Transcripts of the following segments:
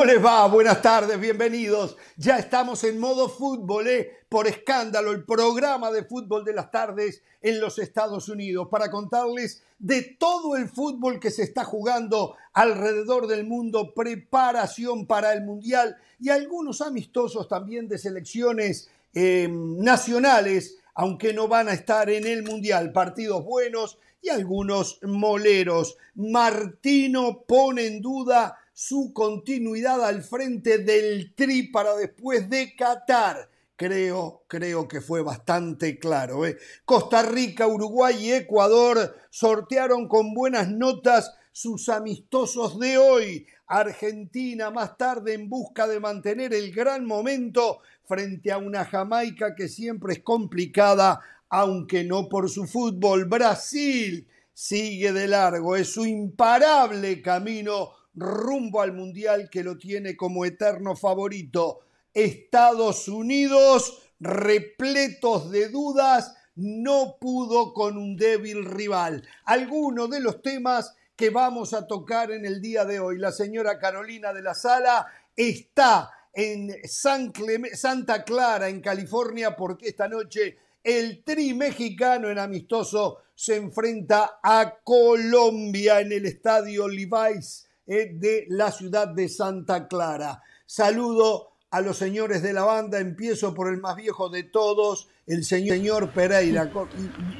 ¿Cómo les va? Buenas tardes, bienvenidos. Ya estamos en modo fútbol, ¿eh? por escándalo, el programa de fútbol de las tardes en los Estados Unidos, para contarles de todo el fútbol que se está jugando alrededor del mundo, preparación para el Mundial y algunos amistosos también de selecciones eh, nacionales, aunque no van a estar en el Mundial, partidos buenos y algunos moleros. Martino pone en duda su continuidad al frente del Tri para después de Qatar. Creo, creo que fue bastante claro. ¿eh? Costa Rica, Uruguay y Ecuador sortearon con buenas notas sus amistosos de hoy. Argentina más tarde en busca de mantener el gran momento frente a una Jamaica que siempre es complicada, aunque no por su fútbol. Brasil sigue de largo, es su imparable camino rumbo al Mundial que lo tiene como eterno favorito. Estados Unidos, repletos de dudas, no pudo con un débil rival. Algunos de los temas que vamos a tocar en el día de hoy. La señora Carolina de la Sala está en San Santa Clara, en California, porque esta noche el tri mexicano en amistoso se enfrenta a Colombia en el estadio Levi's de la ciudad de Santa Clara. Saludo a los señores de la banda, empiezo por el más viejo de todos, el señor, Pereira.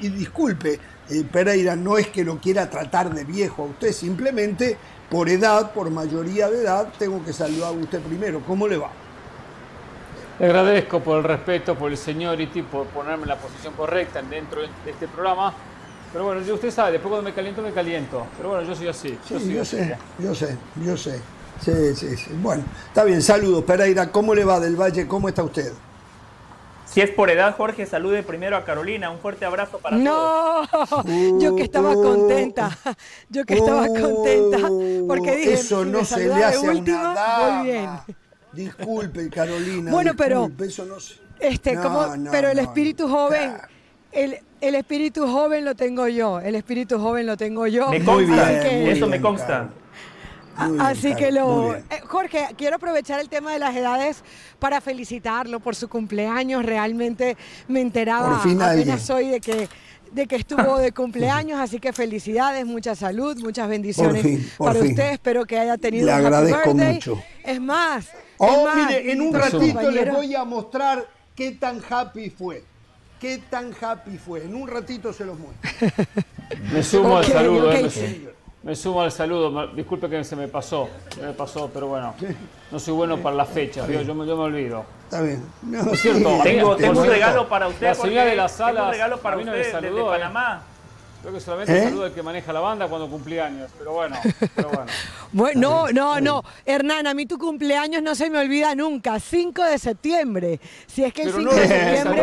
Y, disculpe, eh, Pereira, no es que lo quiera tratar de viejo a usted, simplemente por edad, por mayoría de edad, tengo que saludar a usted primero. ¿Cómo le va? Le agradezco por el respeto, por el señority, por ponerme en la posición correcta dentro de este programa. Pero bueno, usted sabe, después cuando me caliento, me caliento. Pero bueno, yo soy así. Yo, sí, yo sé, yo sé, yo sé. Sí, sí, sí. Bueno, está bien, saludos. Pereira, ¿cómo le va del Valle? ¿Cómo está usted? Si es por edad, Jorge, salude primero a Carolina. Un fuerte abrazo para no, todos. No, yo que estaba uh, contenta. Yo que estaba uh, contenta. Porque dije, eso no se le hace a una dama. Muy bien. Disculpe, Carolina. Bueno, pero. Eso no este, como, pero el espíritu joven. El, el espíritu joven lo tengo yo, el espíritu joven lo tengo yo. Me consta, eso me consta. Así que lo... Eh, Jorge, quiero aprovechar el tema de las edades para felicitarlo por su cumpleaños. Realmente me enteraba apenas hoy de que de que estuvo de cumpleaños, así que felicidades, mucha salud, muchas bendiciones para usted. Espero que haya tenido Le agradezco mucho. Es más, oh, mire, en un ratito les voy a mostrar qué tan happy fue qué tan happy fue. En un ratito se los muestro. me sumo al saludo. Eh, me, sumo al saludo. Disculpe que se me pasó. Se me pasó, pero bueno. No soy bueno para las fechas. Yo, me, olvido. Está bien. No, es cierto. Tengo, tengo un regalo para usted. La señora de la sala. Tengo un regalo para usted desde ¿eh? Creo que solamente ¿Eh? saludo el que maneja la banda cuando cumpleaños, pero bueno, pero bueno. bueno. No, no, no. Hernán, a mí tu cumpleaños no se me olvida nunca. 5 de septiembre. Si es que el 5 de septiembre.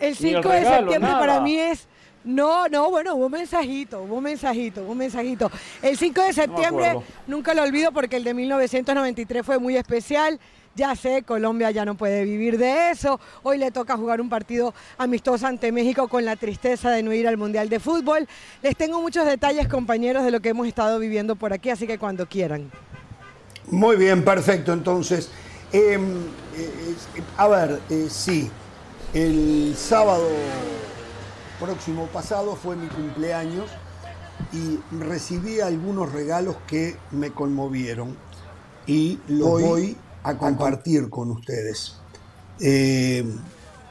El 5 de septiembre para mí es. No, no, bueno, hubo un mensajito, hubo un mensajito, hubo un mensajito. El 5 de septiembre nunca lo olvido porque el de 1993 fue muy especial. Ya sé, Colombia ya no puede vivir de eso. Hoy le toca jugar un partido amistoso ante México con la tristeza de no ir al Mundial de Fútbol. Les tengo muchos detalles, compañeros, de lo que hemos estado viviendo por aquí, así que cuando quieran. Muy bien, perfecto. Entonces, em, eh, a ver, eh, sí, el sábado próximo pasado fue mi cumpleaños y recibí algunos regalos que me conmovieron y los voy a compartir con ustedes. Eh,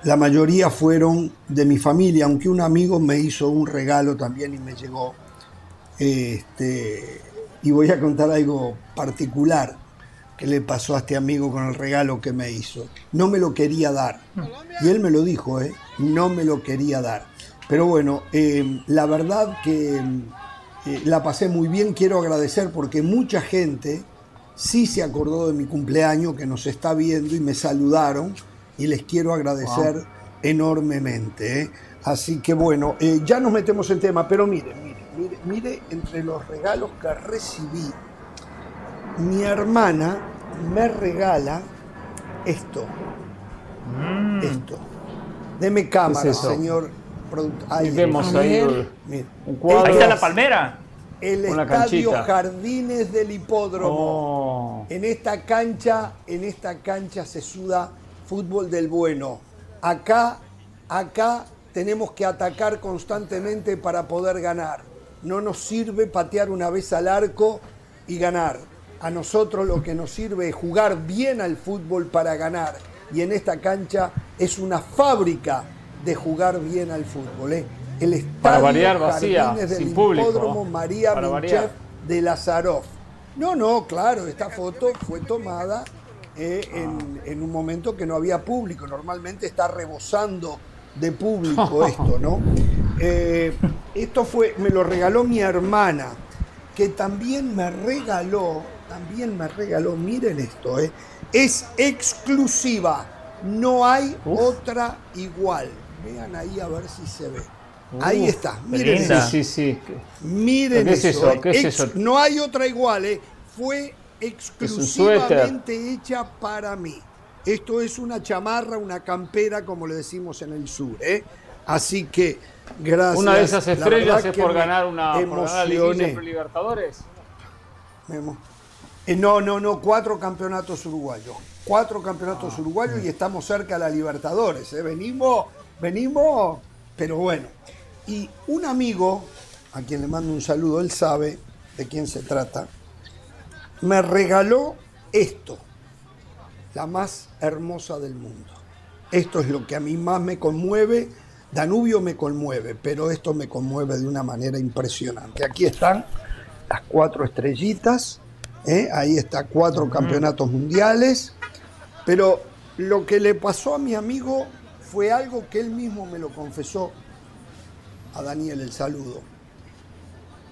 la mayoría fueron de mi familia, aunque un amigo me hizo un regalo también y me llegó. Este, y voy a contar algo particular que le pasó a este amigo con el regalo que me hizo. No me lo quería dar. Y él me lo dijo, ¿eh? No me lo quería dar. Pero bueno, eh, la verdad que eh, la pasé muy bien. Quiero agradecer porque mucha gente sí se acordó de mi cumpleaños, que nos está viendo y me saludaron y les quiero agradecer enormemente. ¿eh? Así que bueno, eh, ya nos metemos en tema, pero mire, mire, mire, mire, entre los regalos que recibí, mi hermana me regala esto. Mm. Esto. Deme cámara, señor productor. Ahí, vemos ahí, ahí está la palmera el Estadio Jardines del Hipódromo. no. En esta cancha, en esta cancha se suda fútbol del bueno. Acá, acá tenemos que atacar constantemente para poder ganar. No nos sirve patear una vez al arco y ganar. A nosotros lo que nos sirve es jugar bien al fútbol para ganar. Y en esta cancha es una fábrica de jugar bien al fútbol. ¿eh? El estadio para variar vacía, del sin público. María Minchev de Lazarov. No, no, claro, esta foto fue tomada eh, en, un momento que no había público. Normalmente está rebosando de público esto, ¿no? Eh, esto fue, me lo regaló mi hermana, que también me regaló, también me regaló, miren esto, ¿eh? es exclusiva, no hay otra igual. Vean ahí a ver si se ve. Ahí está, miren eso. Sí, sí, Miren eso. No hay otra igual, ¿eh? fue exclusivamente hecha para mí. Esto es una chamarra, una campera, como le decimos en el sur. ¿eh? Así que, gracias. Una de esas estrellas es por ganar una por Libertadores. Eh, no, no, no, cuatro campeonatos uruguayos. Cuatro campeonatos ah. uruguayos y estamos cerca de la Libertadores. ¿eh? Venimos, venimos, pero bueno. Y un amigo, a quien le mando un saludo, él sabe de quién se trata, me regaló esto, la más hermosa del mundo. Esto es lo que a mí más me conmueve. Danubio me conmueve, pero esto me conmueve de una manera impresionante. Aquí están las cuatro estrellitas, ¿eh? ahí está cuatro campeonatos mundiales, pero lo que le pasó a mi amigo fue algo que él mismo me lo confesó a Daniel el saludo.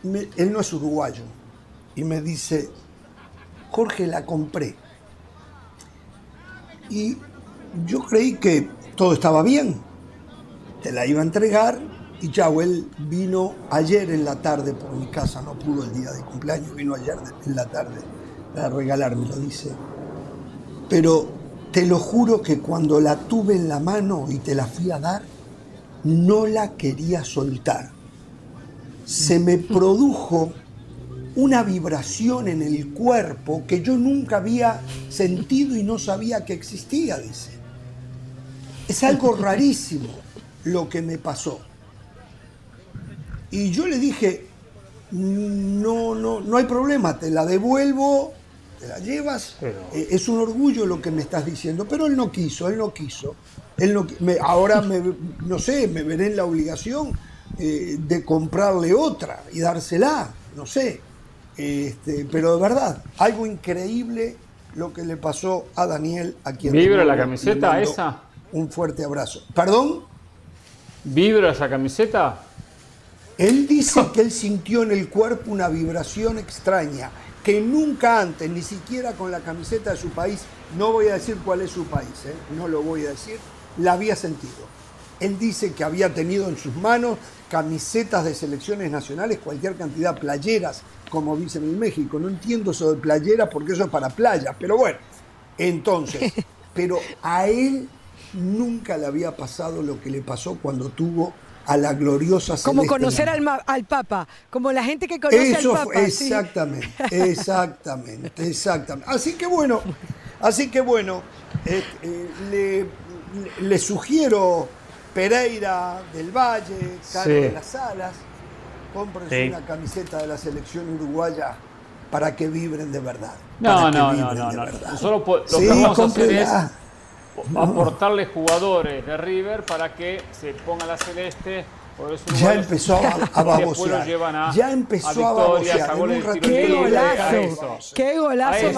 él no es uruguayo y me dice, Jorge, la compré. Y yo creí que todo estaba bien. Te la iba a entregar y chao, él vino ayer en la tarde por mi casa, no pudo el día de cumpleaños, vino ayer en la tarde para regalarme, lo dice. Pero te lo juro que cuando la tuve en la mano y te la fui a dar, no la quería soltar. Se me produjo una vibración en el cuerpo que yo nunca había sentido y no sabía que existía, dice. Es algo rarísimo lo que me pasó. Y yo le dije, no, no, no hay problema, te la devuelvo, te la llevas. Eh, es un orgullo lo que me estás diciendo, pero él no quiso, él no quiso. Él no, ahora, me, no sé, me veré en la obligación eh, de comprarle otra y dársela, no sé. Este, pero de verdad, algo increíble lo que le pasó a Daniel a quien ¿Vibra la camiseta esa? Un fuerte abrazo. ¿Perdón? ¿Vibra esa camiseta? Él dice que él sintió en el cuerpo una vibración extraña, que nunca antes, ni siquiera con la camiseta de su país, no voy a decir cuál es su país, ¿eh? no lo voy a decir, la había sentido. Él dice que había tenido en sus manos camisetas de selecciones nacionales, cualquier cantidad, playeras, como dicen en México. No entiendo eso de playeras porque eso es para playas, pero bueno. Entonces, pero a él nunca le había pasado lo que le pasó cuando tuvo a la gloriosa Como conocer al, al, Papa, como la gente que conoce al Papa. Exactamente, exactamente, exactamente. Así que bueno, así que bueno, eh, eh, le sugiero Pereira del Valle, Carlos de las Salas, cómprense una camiseta de la selección uruguaya para que vibren de verdad. No, no, no, no, no. Solo lo que vamos a hacer es aportarle jugadores de River para que se ponga la celeste. Ya empezó a, a babosear. ya empezó a, a babosear. En un ratito ¡Qué golazo! ¡Qué golazo, ¿eh?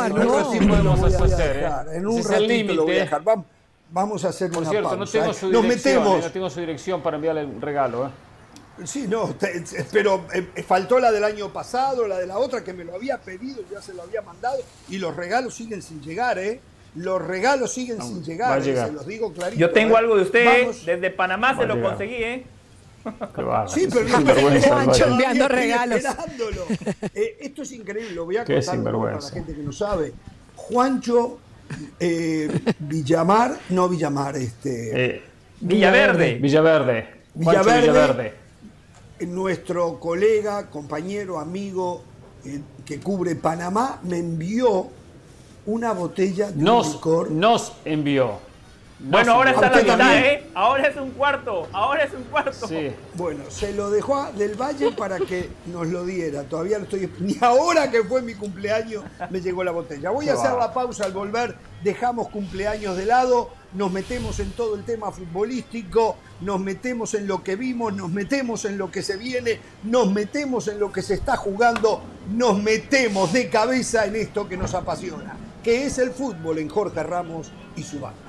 En un ratito lo voy a dejar. Vamos, Vamos a hacer Por una cierto, no tengo su dirección, eh, no tengo su dirección para enviarle un regalo. ¿eh? Sí, no, pero eh, faltó la del año pasado, la de la otra que me lo había pedido, ya se lo había mandado, y los regalos siguen sin llegar, ¿eh? Los regalos siguen sin llegar, se los digo clarito. Yo tengo algo de usted, desde Panamá se lo conseguí, ¿eh? sí, pero Juancho enviando regalos. esto es increíble, lo voy a contar para la gente que no sabe. Juancho eh, Villamar, no Villamar, este. Eh, Villaverde. Villaverde. Villaverde. Nuestro colega, compañero, amigo eh, que cubre Panamá me envió una botella de nos, licor. Nos envió. Bueno, ahora está la mitad, ¿eh? Ahora es un cuarto, ahora es un cuarto. Sí. Bueno, se lo dejó a Del Valle para que nos lo diera. Todavía no estoy. Ni ahora que fue mi cumpleaños me llegó la botella. Voy a hacer la pausa al volver. Dejamos cumpleaños de lado. Nos metemos en todo el tema futbolístico. Nos metemos en lo que vimos. Nos metemos en lo que se viene. Nos metemos en lo que se está jugando. Nos metemos de cabeza en esto que nos apasiona. Que es el fútbol en Jorge Ramos y su banda.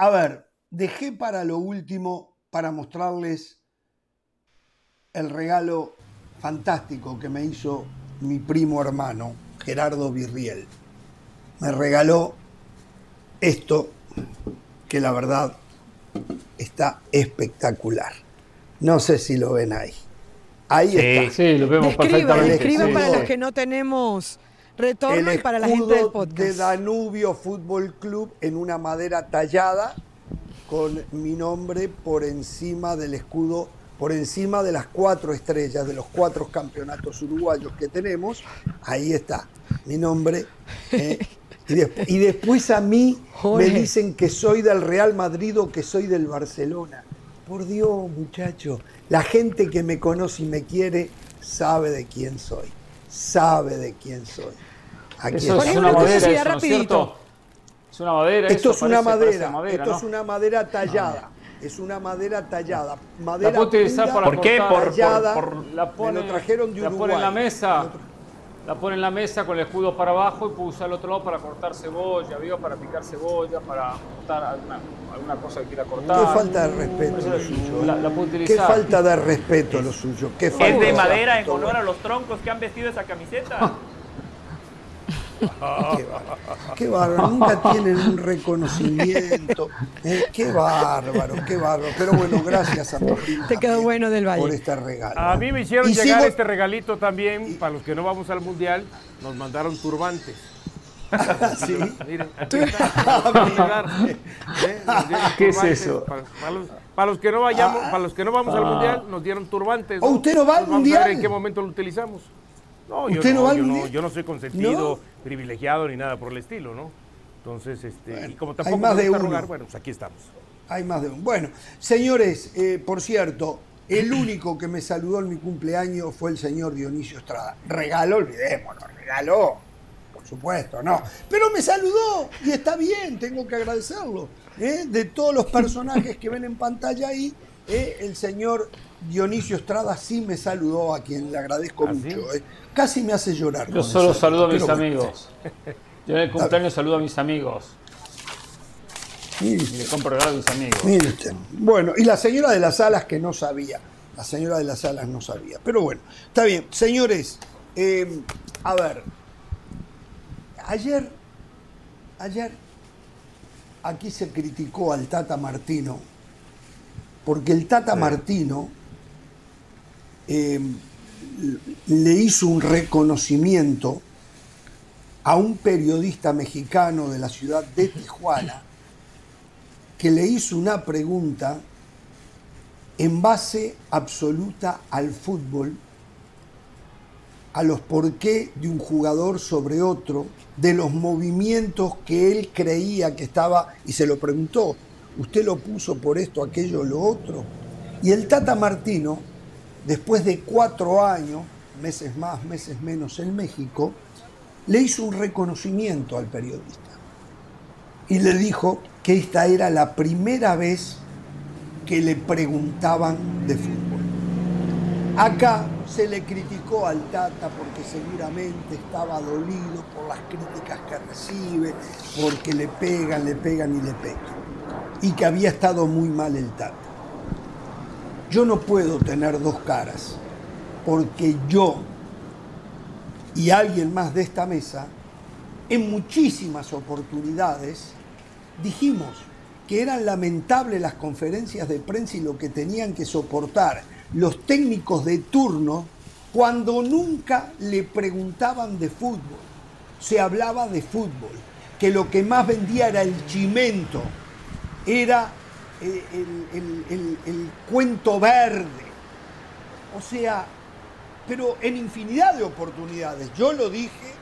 A ver, dejé para lo último para mostrarles el regalo fantástico que me hizo mi primo hermano, Gerardo Virriel. Me regaló esto que la verdad está espectacular. No sé si lo ven ahí. Ahí está. Sí, lo vemos perfectamente. Describa para los que no tenemos Retorno y para la gente del podcast. de Danubio Fútbol Club en una madera tallada con mi nombre por encima del escudo, por encima de las cuatro estrellas de los cuatro campeonatos uruguayos que tenemos. Ahí está mi nombre. Eh, y, después a mí me dicen que soy del Real Madrid o que soy del Barcelona. Por Dios, muchacho, la gente que me conoce y me quiere sabe de quién soy. Sabe de quién soy. Eso es una madera, eso, ¿no es cierto? Es una madera. Esto es una madera. esto es una madera tallada. Es una madera tallada. Madera la puede utilizar para ¿Por qué? Por, la pone, trajeron de Uruguay. La pone en la mesa. La pone en la mesa con el escudo para abajo y puede usar el otro lado para cortar cebolla, ¿vio? para picar cebolla, para cortar alguna, cosa que quiera cortar. Qué falta de respeto lo suyo. La, puede utilizar. Qué falta de respeto lo suyo. Qué falta ¿Es de madera en honor a los troncos que han vestido esa camiseta? qué, bárbaro, nunca tienen un reconocimiento. Eh, qué bárbaro, qué bárbaro. Pero bueno, gracias a Martín. Te quedó bueno del Valle. Por este regalo. A mí me hicieron llegar este regalito también, para los que no vamos al Mundial, nos mandaron turbantes. sí. Miren, ¿Qué es eso? Para, los, que no vayamos, para los que no vamos al ah. mundial, nos dieron turbantes. ¿O usted no va al mundial? en qué momento lo utilizamos. No, yo no, yo no, soy consentido, privilegiado ni nada por el estilo, ¿no? Entonces, este, y como tampoco hay más de uno. bueno, pues aquí estamos. Hay más de uno. Bueno, señores, eh, por cierto, el único que me saludó en mi cumpleaños fue el señor Dionisio Estrada. Regaló, olvidémonos, regaló, por supuesto, no. Pero me saludó y está bien, tengo que agradecerlo. ¿eh? De todos los personajes que ven en pantalla ahí, ¿eh? el señor Dionisio Estrada sí me saludó, a quien le agradezco ¿Ah, mucho. ¿eh? Casi me hace llorar. Yo solo saludo a mis amigos. Yo en el cumpleaños saludo a mis amigos. Y le compro a mis amigos. Usted. Bueno, y la señora de las alas que no sabía. La señora de las alas no sabía. Pero bueno, está bien. Señores, eh, a ver. Ayer, ayer, aquí se criticó al Tata Martino, porque el Tata Martino Em, le hizo un reconocimiento a un periodista mexicano de la ciudad de Tijuana que le hizo una pregunta en base absoluta al fútbol, a los porqué de un jugador sobre otro, de los movimientos que él creía que estaba, y se lo preguntó, ¿usted lo puso por esto, aquello, lo otro? Y el Tata Martino después de cuatro años, meses más, meses menos en México, le hizo un reconocimiento al periodista y le dijo que esta era la primera vez que le preguntaban de fútbol. Acá se le criticó al Tata porque seguramente estaba dolido por las críticas que recibe, porque le pegan, le pegan y le pegan, y que había estado muy mal el Tata. Yo no puedo tener dos caras, porque yo y alguien más de esta mesa, en muchísimas oportunidades, dijimos que eran lamentables las conferencias de prensa y lo que tenían que soportar los técnicos de turno cuando nunca le preguntaban de fútbol. Se hablaba de fútbol, que lo que más vendía era el chimento, era el, cuento verde. O sea, pero en infinidad de oportunidades. Yo lo dije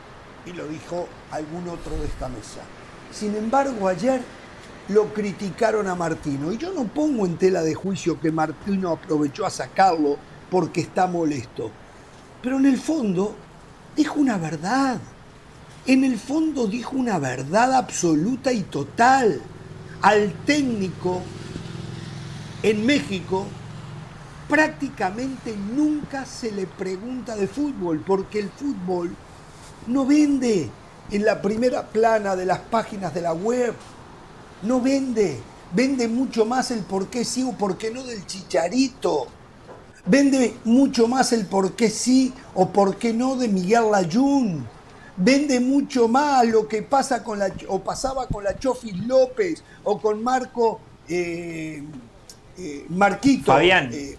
y lo dijo algún otro de esta mesa. Sin embargo, ayer lo criticaron a Martino. Y yo no pongo en tela de juicio que Martino aprovechó a sacarlo porque está molesto. Pero en el fondo dijo una verdad. En el fondo dijo una verdad absoluta y total. Al técnico en México prácticamente nunca se le pregunta de fútbol porque el fútbol no vende en la primera plana de las páginas de la web no vende. Vende mucho más el por qué sí o por qué no del chicharito. Vende mucho más el por qué sí o por qué no de Miguel Layún. Vende mucho más lo que pasa con la, o pasaba con la Chofis López o con Marco eh, eh, Marquito. Fabián. Eh,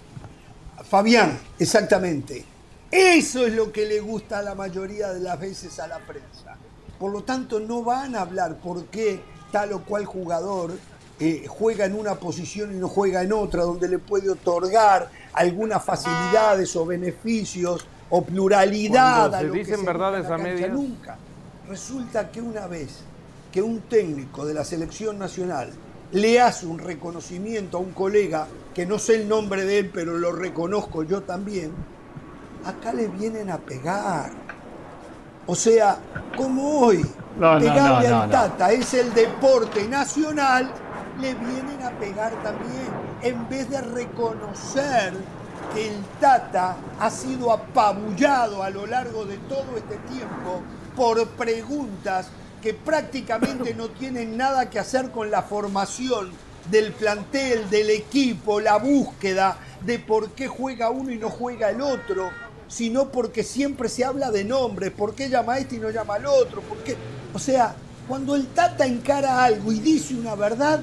Fabián, exactamente. Eso es lo que le gusta a la mayoría de las veces a la prensa. Por lo tanto, no van a hablar por qué tal o cual jugador eh, juega en una posición y no juega en otra, donde le puede otorgar algunas facilidades o beneficios o pluralidad. a lo dicen verdades a medias. Nunca. Resulta que una vez que un técnico de la selección nacional le hace un reconocimiento a un colega, que no sé el nombre de él, pero lo reconozco yo también, acá le vienen a pegar. O sea, como hoy, pegarle al Tata es el deporte nacional, le vienen a pegar también. En vez de reconocer que el Tata ha sido apabullado a lo largo de todo este tiempo por preguntas que prácticamente no tienen nada que hacer con la formación del plantel, del equipo, la búsqueda de por qué juega uno y no juega el otro sino porque siempre se habla de nombres, por qué llama a este y no llama al otro, por O sea, cuando el Tata encara algo y dice una verdad,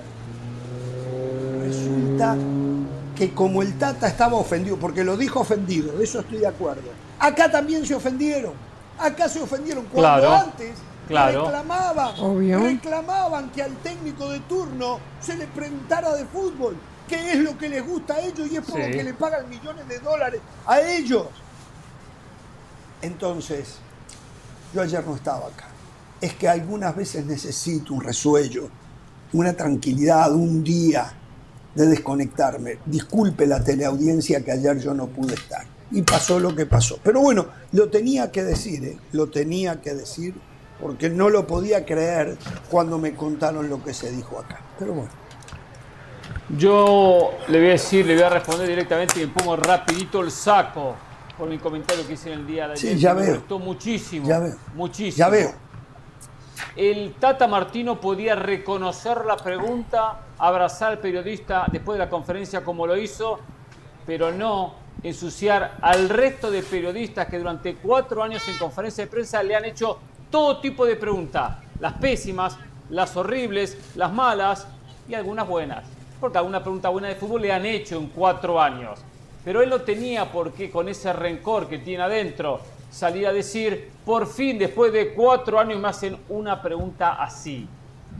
resulta que como el Tata estaba ofendido, porque lo dijo ofendido, de eso estoy de acuerdo, acá también se ofendieron, acá se ofendieron. Cuando antes reclamaban, reclamaban que al técnico de turno se le preguntara de fútbol, qué es lo que les gusta a ellos y es por lo que le pagan millones de dólares a ellos. Entonces, yo ayer no estaba acá. Es que algunas veces necesito un resuello, una tranquilidad, un día de desconectarme. Disculpe la teleaudiencia que ayer yo no pude estar. Y pasó lo que pasó. Pero bueno, lo tenía que decir, ¿eh? lo tenía que decir, porque no lo podía creer cuando me contaron lo que se dijo acá. Pero bueno. Yo le voy a decir, le voy a responder directamente y me pongo rapidito el saco por mi comentario que hice en el día de ayer. Sí, ya me veo. gustó muchísimo. Ya veo. Muchísimo. Ya veo. El Tata Martino podía reconocer la pregunta, abrazar al periodista después de la conferencia como lo hizo, pero no ensuciar al resto de periodistas que durante cuatro años en conferencia de prensa le han hecho todo tipo de preguntas, las pésimas, las horribles, las malas y algunas buenas. Porque alguna pregunta buena de fútbol le han hecho en cuatro años. Pero él no tenía por qué, con ese rencor que tiene adentro, salir a decir, por fin, después de cuatro años me hacen una pregunta así.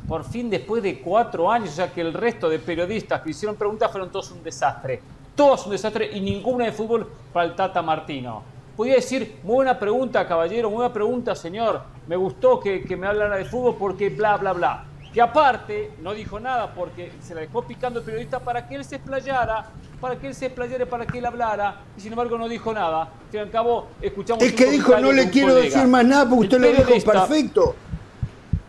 Por fin, después de cuatro años, ya que el resto de periodistas que hicieron preguntas fueron todos un desastre. Todos un desastre y ninguna de fútbol para el Tata Martino. Podía decir, muy buena pregunta, caballero, muy buena pregunta, señor. Me gustó que, que me hablara de fútbol porque bla, bla, bla que aparte no dijo nada porque se la dejó picando el periodista para que él se explayara, para que él se explayara, para que él hablara, y sin embargo no dijo nada. Al fin y al cabo, escuchamos. Es que dijo, no le quiero decir más nada porque usted lo dijo perfecto.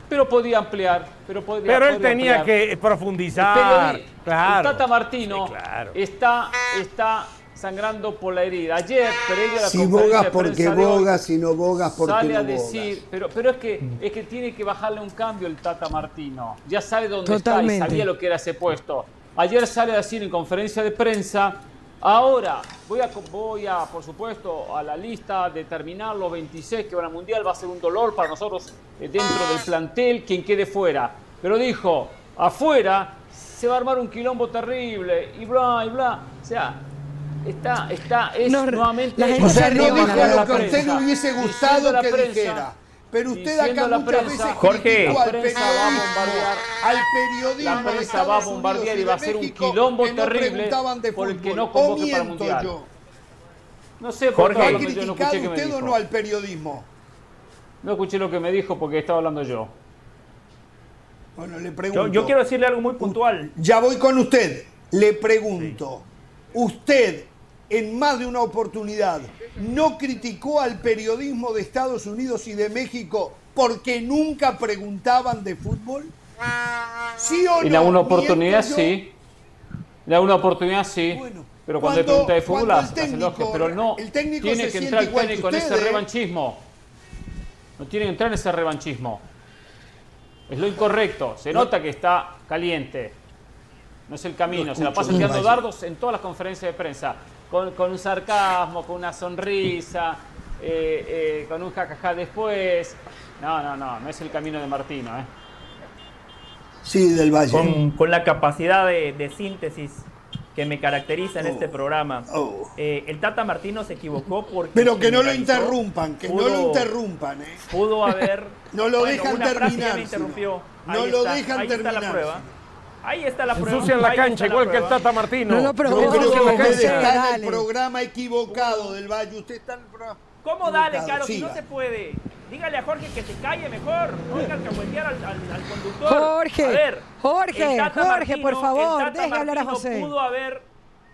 Pero podía ampliar, pero podía, Pero él tenía que profundizar. El, claro. Tata Martino está, está sangrando por la herida. Ayer Pereira la Si bogas porque bogas, si no bogas porque sale a decir, pero pero es que es que tiene que bajarle un cambio el Tata Martino. Ya sabe dónde está y sabía lo que era ese puesto. Ayer sale a decir en conferencia de prensa, ahora voy a voy a por supuesto a la lista determinar los 26 que van al mundial va a ser un dolor para nosotros eh, dentro del plantel quien quede fuera. Pero dijo, afuera, se va a armar un quilombo terrible y bla, y bla. O sea, está, está, es nuevamente... La gente o sea, no dijo lo que a usted le hubiese gustado que dijera. Pero usted acá muchas prensa, veces Jorge, la prensa va a bombardear, al periodismo la prensa va a bombardear y va a ser un quilombo terrible por el que no convoque para el mundial. Yo. No sé por qué lo yo no escuché que dijo. o no al periodismo? No escuché lo que me dijo porque estaba hablando yo. Bueno, le pregunto. Yo, quiero decirle algo muy puntual. Ya voy con usted. Le pregunto. ¿Usted en más de una oportunidad no criticó al periodismo de Estados Unidos y de México porque nunca preguntaban de fútbol? ¿Sí o no? En alguna oportunidad sí. En alguna oportunidad sí. pero cuando, hay pregunta de fútbol hace lógica. Pero no tiene que entrar el técnico en ese revanchismo. No tiene que entrar en ese revanchismo. Es lo incorrecto. Se nota que está caliente. No es el camino. Se la pasa tirando dardos en todas las conferencias de prensa con, un sarcasmo, con una sonrisa, eh, eh, con un jajaja después. No, no, no, no es el camino de Martino. ¿eh? Sí, del Valle. Con, la capacidad de, síntesis que me caracteriza en este oh. programa. Oh. Eh, el Tata Martino se equivocó porque... Pero que no lo interrumpan, que no lo interrumpan. ¿eh? Pudo haber... no lo dejan una terminar. me interrumpió. No lo dejan ahí terminar. Está la prueba. Ahí está la prueba. Ensucian la cancha, igual que el Tata Martino. No, no, pero no, usted está en el programa equivocado del Valle. Usted está en el programa. ¿Cómo dale, Caro? Si no se puede. Dígale a Jorge que se calle mejor. No venga a al, al, conductor. Jorge. A ver, Jorge, Jorge, por favor, deje hablar a José. Pudo haber,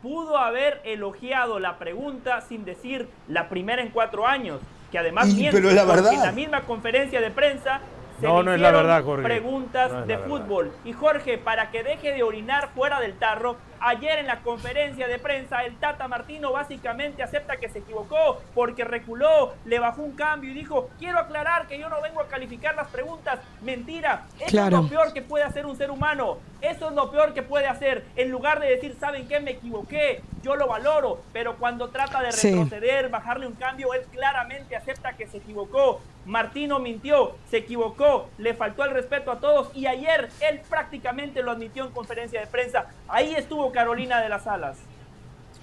pudo haber elogiado la pregunta sin decir la primera en cuatro años. Que además y, miente, pero la verdad. en la misma conferencia de prensa no, no es la verdad, Jorge. Preguntas de fútbol. Y Jorge, para que deje de orinar fuera del tarro, ayer en la conferencia de prensa el Tata Martino básicamente acepta que se equivocó porque reculó, le bajó un cambio y dijo, quiero aclarar que yo no vengo a calificar las preguntas. Mentira, eso es lo peor que puede hacer un ser humano. Eso es lo peor que puede hacer. En lugar de decir, ¿saben qué? Me equivoqué, yo lo valoro. Pero cuando trata de retroceder, bajarle un cambio, él claramente acepta que se equivocó. Martino mintió, se equivocó, le faltó el respeto a todos y ayer él prácticamente lo admitió en conferencia de prensa. Ahí estuvo Carolina de las Alas.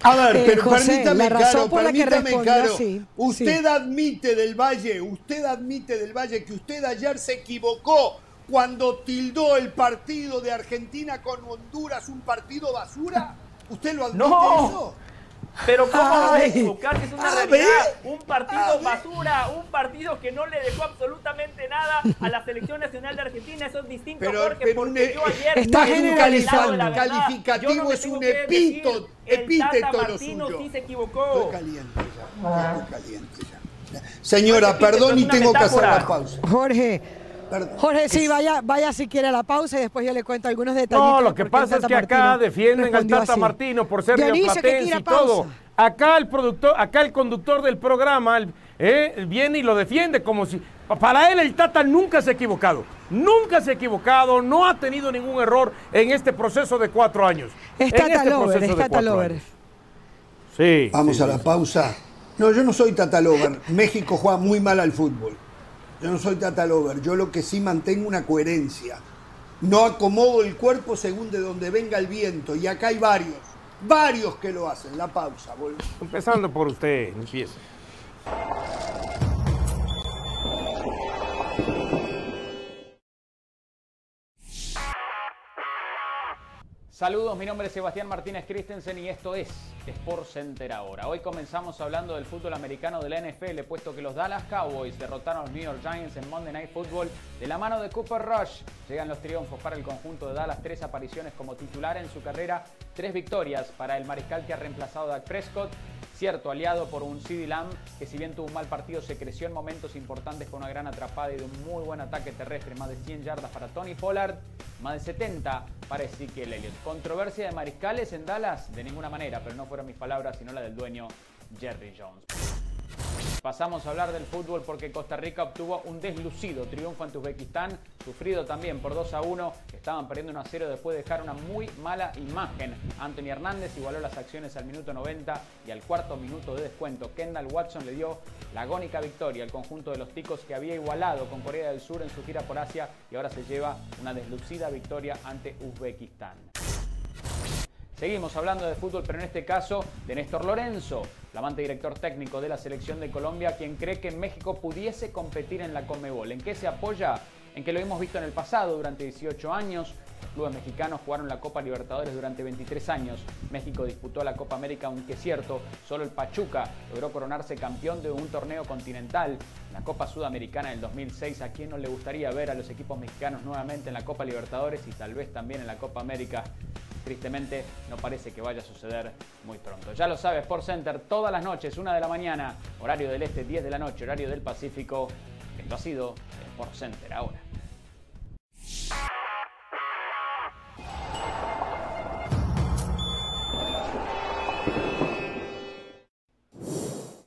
A ver, eh, pero permítame, Caro, permítame, Caro. usted admite del Valle, usted admite del Valle que usted ayer se equivocó cuando tildó el partido de Argentina con Honduras un partido basura. ¿Usted lo admite no. eso? Pero ¿cómo a equivocar? Es una realidad. Un partido basura, un partido que no le dejó absolutamente nada a la selección nacional de Argentina. Eso es distinto, pero, porque yo ayer... Está generalizando. El calificativo es un epíteto, epíteto lo suyo. sí se equivocó. Estoy caliente ya, estoy caliente ya. Señora, perdón y tengo que hacer la pausa. Jorge, Jorge, sí, vaya, vaya si quiere a la pausa y después yo le cuento algunos detalles. No, lo que pasa es que acá defienden al Tata Martino por ser rioplatense y todo. Acá el productor, acá el conductor del programa eh, viene y lo defiende como si para él el Tata nunca se ha equivocado, nunca se ha equivocado, no ha tenido ningún error en este proceso de cuatro años. Es Tata este Lover, es Tata Lover. Sí. Vamos a la pausa. No, yo no soy Tata Lover. México juega muy mal al fútbol. Yo no soy Tata Lover, yo lo que sí mantengo una coherencia. No acomodo el cuerpo según de donde venga el viento. Y acá hay varios, varios que lo hacen. La pausa, vuelvo. Empezando por usted, empieza. Saludos, mi nombre es Sebastián Martínez Christensen y esto es Sport Center ahora. Hoy comenzamos hablando del fútbol americano de la NFL, puesto que los Dallas Cowboys derrotaron a los New York Giants en Monday Night Football de la mano de Cooper Rush. Llegan los triunfos para el conjunto de Dallas, tres apariciones como titular en su carrera, tres victorias para el mariscal que ha reemplazado a Prescott cierto, aliado por un CD Lamb que si bien tuvo un mal partido se creció en momentos importantes con una gran atrapada y de un muy buen ataque terrestre, más de 100 yardas para Tony Pollard, más de 70 para Ezekiel Elliott. Controversia de mariscales en Dallas, de ninguna manera, pero no fueron mis palabras sino la del dueño Jerry Jones. Pasamos a hablar del fútbol porque Costa Rica obtuvo un deslucido triunfo ante Uzbekistán, sufrido también por 2 a 1. Estaban perdiendo 1 a 0 después de dejar una muy mala imagen. Anthony Hernández igualó las acciones al minuto 90 y al cuarto minuto de descuento. Kendall Watson le dio la agónica victoria al conjunto de los ticos que había igualado con Corea del Sur en su gira por Asia y ahora se lleva una deslucida victoria ante Uzbekistán. Seguimos hablando de fútbol, pero en este caso de Néstor Lorenzo, amante director técnico de la selección de Colombia, quien cree que México pudiese competir en la Conmebol. ¿En qué se apoya? En que lo hemos visto en el pasado durante 18 años. Clubes mexicanos jugaron la Copa Libertadores durante 23 años. México disputó la Copa América, aunque es cierto, solo el Pachuca logró coronarse campeón de un torneo continental. La Copa Sudamericana del 2006, ¿a quién no le gustaría ver a los equipos mexicanos nuevamente en la Copa Libertadores y tal vez también en la Copa América? tristemente no parece que vaya a suceder muy pronto. Ya lo sabes, Sport Center todas las noches, una de la mañana, horario del este, 10 de la noche, horario del Pacífico. Esto ha sido Sport Center ahora.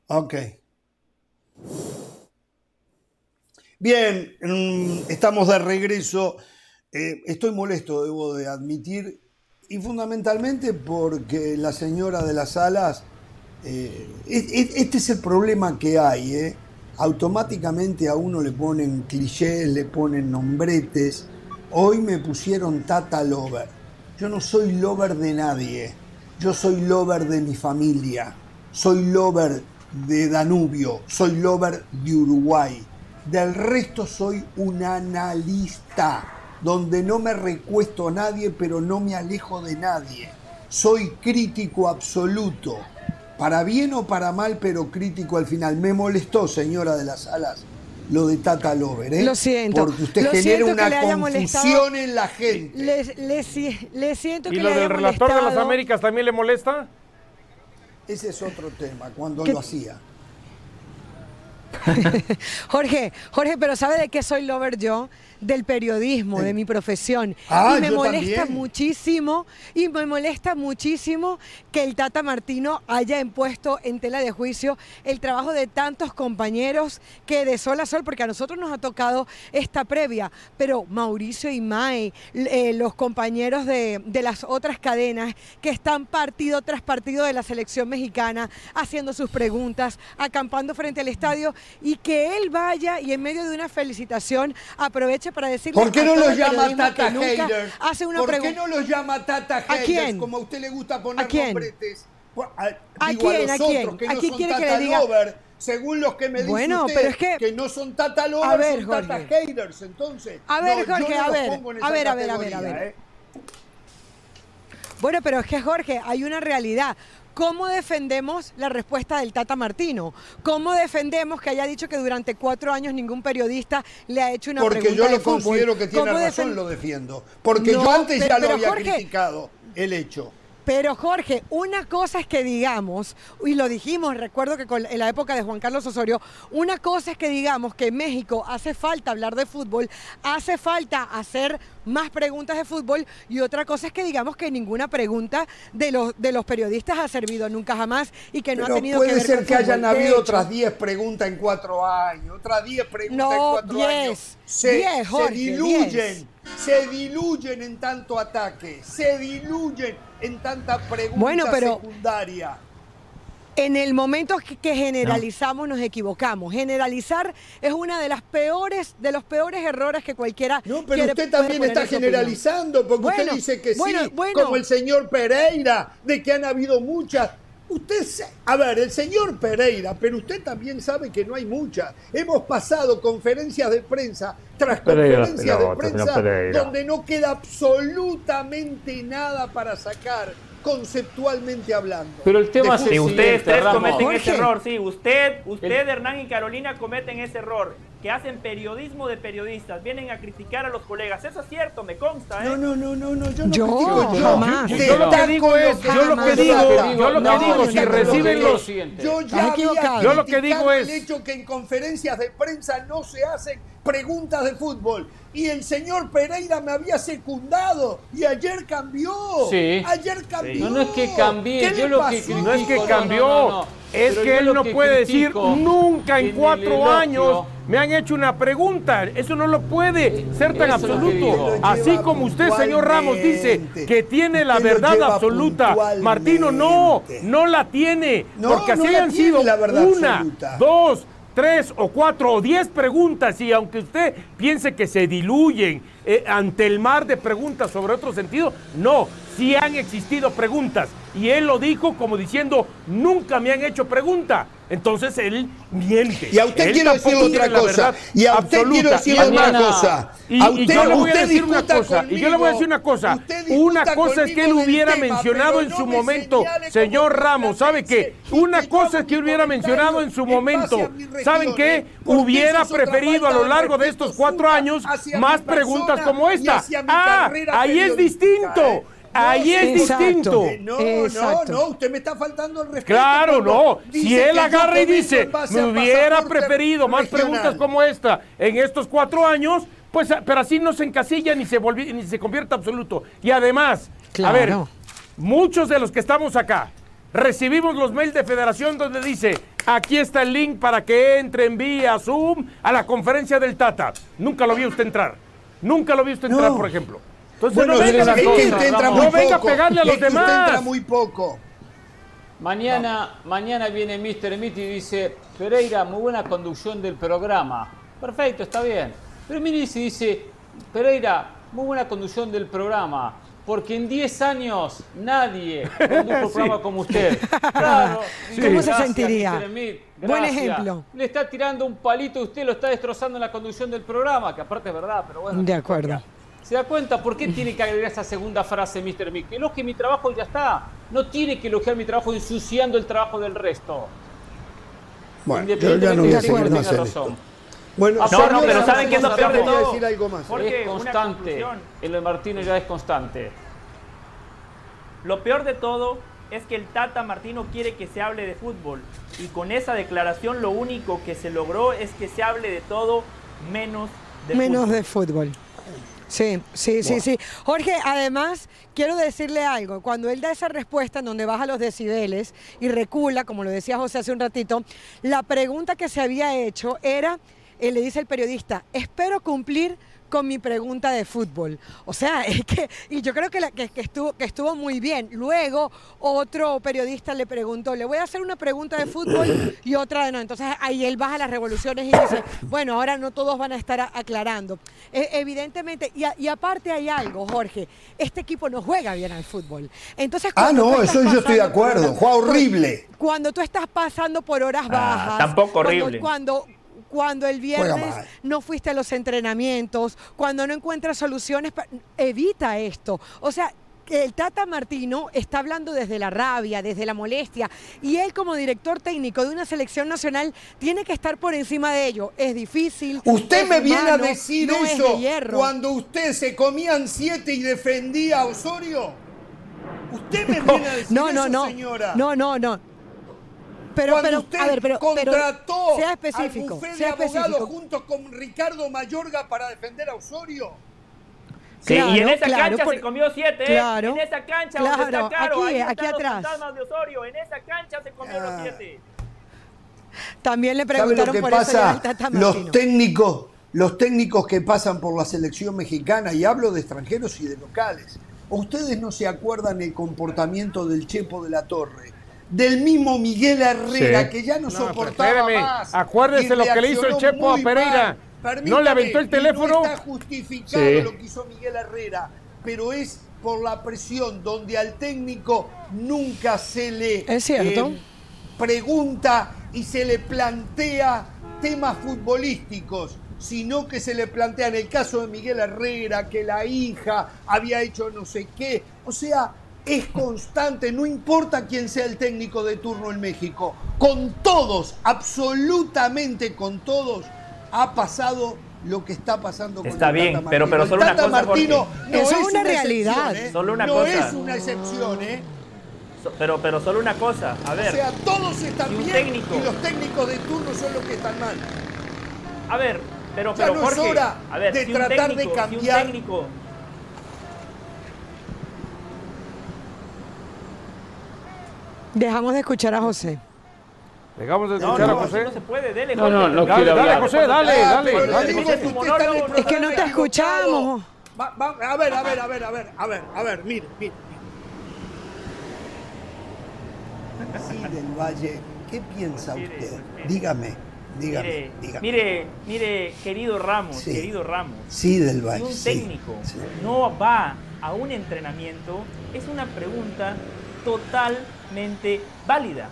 Ok. Bien, estamos de regreso. Eh, estoy molesto, debo de admitir, y fundamentalmente porque la señora de las alas, eh, este es el problema que hay, ¿eh? automáticamente a uno le ponen clichés, le ponen nombretes. Hoy me pusieron Tata Lover. Yo no soy lover de nadie, yo soy lover de mi familia, soy lover de Danubio, soy lover de Uruguay. Del resto soy un analista donde no me recuesto a nadie, pero no me alejo de nadie. Soy crítico absoluto, para bien o para mal, pero crítico al final. Me molestó, señora de las alas, lo de Tata Lover, ¿eh? Lo siento. Porque usted genera una confusión en la gente. Le, siento que ¿Y lo del relator de las Américas también le molesta? Ese es otro tema, cuando lo hacía. Jorge, Jorge, pero ¿sabe de qué soy lover yo? Del periodismo, de mi profesión. Ah, y me molesta muchísimo, y me molesta muchísimo que el Tata Martino haya impuesto en tela de juicio el trabajo de tantos compañeros que de sol a sol, porque a nosotros nos ha tocado esta previa, pero Mauricio y Mae, eh, los compañeros de, de las otras cadenas que están partido tras partido de la selección mexicana, haciendo sus preguntas, acampando frente al estadio, y que él vaya y en medio de una felicitación aproveche para decirle ¿Por qué no los llama Tata? Hace una ¿Por qué no los llama Tata? ¿A quién? Como a usted le gusta poner ¿A quién? nombretes. A, ¿A quién? ¿A, quién? Que no ¿A quién quiere que le diga? Lover, según los que me dicen bueno, usted, pero es que, que no son Tata Lovers, a ver, son Jorge. Tata Haters, entonces. A ver, no, Jorge, a ver, a ver, a ver, a ver, a ver. ¿eh? Bueno, pero es que Jorge, hay una realidad. ¿Cómo defendemos la respuesta del Tata Martino? ¿Cómo defendemos que haya dicho que durante cuatro años ningún periodista le ha hecho una Porque pregunta Porque yo lo considero que tiene razón, lo defiendo. Porque yo antes ya lo había criticado el hecho. Pero Jorge, una cosa es que digamos, y lo dijimos, recuerdo que en la época de Juan Carlos Osorio, una cosa es que digamos que en México hace falta hablar de fútbol, hace falta hacer más preguntas de fútbol, y otra cosa es que digamos que ninguna pregunta de los, de los periodistas ha servido nunca jamás y que no ha tenido que ver ser que hayan habido otras 10 preguntas en cuatro años, otras 10 preguntas en cuatro años. Se, se diluyen, se diluyen en tanto ataque, se diluyen en tanta pregunta bueno, pero secundaria. En el momento que, generalizamos nos equivocamos. Generalizar es una de las peores, de los peores errores que cualquiera. No, pero usted también está generalizando, porque usted dice que sí, como el señor Pereira, de que han habido muchas. Usted, a ver, el señor Pereira, pero usted también sabe que no hay muchas. Hemos pasado conferencias de prensa tras conferencias de prensa donde no queda absolutamente nada para sacar conceptualmente hablando. Pero el tema es que ustedes tres cometen ese error, sí, usted, usted, Hernán y Carolina cometen ese error, que hacen periodismo de periodistas, vienen a criticar a los colegas. Eso es cierto, me consta, ¿eh? No, no, no, no, no yo no yo, critico, yo, jamás. Yo, yo, lo que digo es, yo lo que digo, yo lo que digo, si reciben los yo ya había yo lo que digo es el hecho que en conferencias de prensa no se hacen preguntas de fútbol. Y el señor Pereira me había secundado y ayer cambió. Sí. Ayer cambió. No, no es que cambié, yo lo que No es que cambió. Es que él no puede decir nunca en cuatro años me han hecho una pregunta. Eso no lo puede ser tan absoluto. Así como usted, señor Ramos, dice que tiene la verdad absoluta. Martino, no, no la tiene. porque así hayan sido una, dos, tres o cuatro o diez preguntas y aunque usted piense que se diluyen eh, ante el mar de preguntas sobre otro sentido, no, sí han existido preguntas y él lo dijo como diciendo, nunca me han hecho pregunta. Entonces él miente. Y a usted quiero decir otra cosa. Y a usted quiero decir otra cosa. Y, yo le voy a decir una cosa. y yo le voy a decir una cosa. Una cosa es que él hubiera mencionado en su momento, señor Ramos, ¿sabe qué? Una cosa es que hubiera mencionado en su momento, ¿saben qué? Hubiera preferido a lo largo de estos cuatro años más preguntas como esta. Ah, ahí es distinto. Ahí es distinto. No, no, no, usted me está faltando el respeto. Claro, no. Si él agarra y dice, me hubiera preferido más preguntas como esta en estos cuatro años, pues, pero así no se encasilla ni se, ni se convierte absoluto. Y además, a ver, muchos de los que estamos acá, recibimos los mails de federación donde dice, aquí está el link para que entre en vía Zoom a la conferencia del Tata. Nunca lo vio usted entrar. Nunca lo vio usted entrar, por ejemplo. Entonces no venga, a pegarle a los demás. muy poco. Mañana, mañana viene Mr. Mitty y dice, Pereira, muy buena conducción del programa. Perfecto, está bien. Pero mire dice, Pereira, muy buena conducción del programa. Porque en 10 años nadie condujo un programa como usted. Claro. ¿Cómo se sentiría? Buen ejemplo. Le está tirando un palito y usted lo está destrozando en la conducción del programa, que aparte es verdad, pero bueno. De acuerdo. ¿Se da cuenta por qué tiene que agregar esa segunda frase, Mr. Mick? Que elogie mi trabajo y ya está. No tiene que elogiar mi trabajo ensuciando el trabajo del resto. Bueno, yo ya no voy a seguir más en Bueno, no, no, pero ¿saben qué es lo peor de todo? Decir algo más. Es constante. En lo de Martínez ya es constante. Lo peor de todo es que el Tata Martino quiere que se hable de fútbol. Y con esa declaración lo único que se logró es que se hable de todo menos de menos fútbol. de fútbol. Sí, sí, sí, sí. Jorge, además, quiero decirle algo. Cuando él da esa respuesta en donde baja los decibeles y recula, como lo decía José hace un ratito, la pregunta que se había hecho era, eh, le dice el periodista, espero cumplir con mi pregunta de fútbol. O sea, es que, y yo creo que, que, estuvo, que estuvo muy bien. Luego otro periodista le preguntó, le voy a hacer una pregunta de fútbol y otra de no. Entonces ahí él baja las revoluciones y dice, bueno, ahora no todos van a estar aclarando. E, evidentemente, y, aparte hay algo, Jorge, este equipo no juega bien al fútbol. Entonces, ah, no, eso yo estoy de acuerdo, juega horrible. Cuando tú estás pasando por horas ah, bajas. tampoco horrible. cuando cuando el viernes no fuiste a los entrenamientos, cuando no encuentras soluciones, evita esto. O sea, el Tata Martino está hablando desde la rabia, desde la molestia, y él como director técnico de una selección nacional tiene que estar por encima de ello. Es difícil. Usted me viene a decir eso cuando usted se comían siete y defendía a Osorio. Usted me viene a decir no, no, eso, no, señora. No, no, no pero, pero, usted a ver, pero, contrató sea específico, al sea de abogado junto con Ricardo Mayorga para defender a Osorio. Sí, y en esa cancha se comió siete, ¿eh? claro, En esa cancha claro, donde está Caro, aquí, ahí aquí atrás. de Osorio. En esa cancha se comió los siete. También le preguntaron lo que por pasa? Eso los técnicos, los técnicos que pasan por la selección mexicana, y hablo de extranjeros y de locales, ¿ustedes no se acuerdan el comportamiento del Chepo de la Torre? Del mismo Miguel Herrera, que ya no, soportaba más. Acuérdese lo que le hizo el Chepo a Pereira. no le aventó el teléfono. No está justificado lo que hizo Miguel Herrera, pero es por la presión donde al técnico nunca se le eh, pregunta y se le plantea temas futbolísticos sino que se le plantea en el caso de Miguel Herrera que la hija había hecho no sé qué. O sea, es constante, no importa quién sea el técnico de turno en México, con todos, absolutamente con todos, ha pasado lo que está pasando con Está bien, pero, pero solo una cosa, Martino no es, una, realidad. ¿eh? Solo una no cosa. es una excepción, ¿eh? Pero, pero solo una cosa, a ver. O sea, todos están bien y los técnicos de turno son los que están mal. A ver, pero, pero no es hora a ver, de tratar de cambiar. un técnico Dejamos de escuchar a José. Dejamos de escuchar a José. No se puede, dele, No, no, no dale, dale, José, dale, dale. Es que no te escuchamos. a ver, a ver, a ver, a ver, a ver, a ver, mire, mire. Sí, del Valle, ¿qué piensa usted? Dígame. Dígame, mire, mire, mire, querido Ramos, querido Ramos. Sí, del Valle. Si un técnico no va a un entrenamiento, es una pregunta totalmente válida.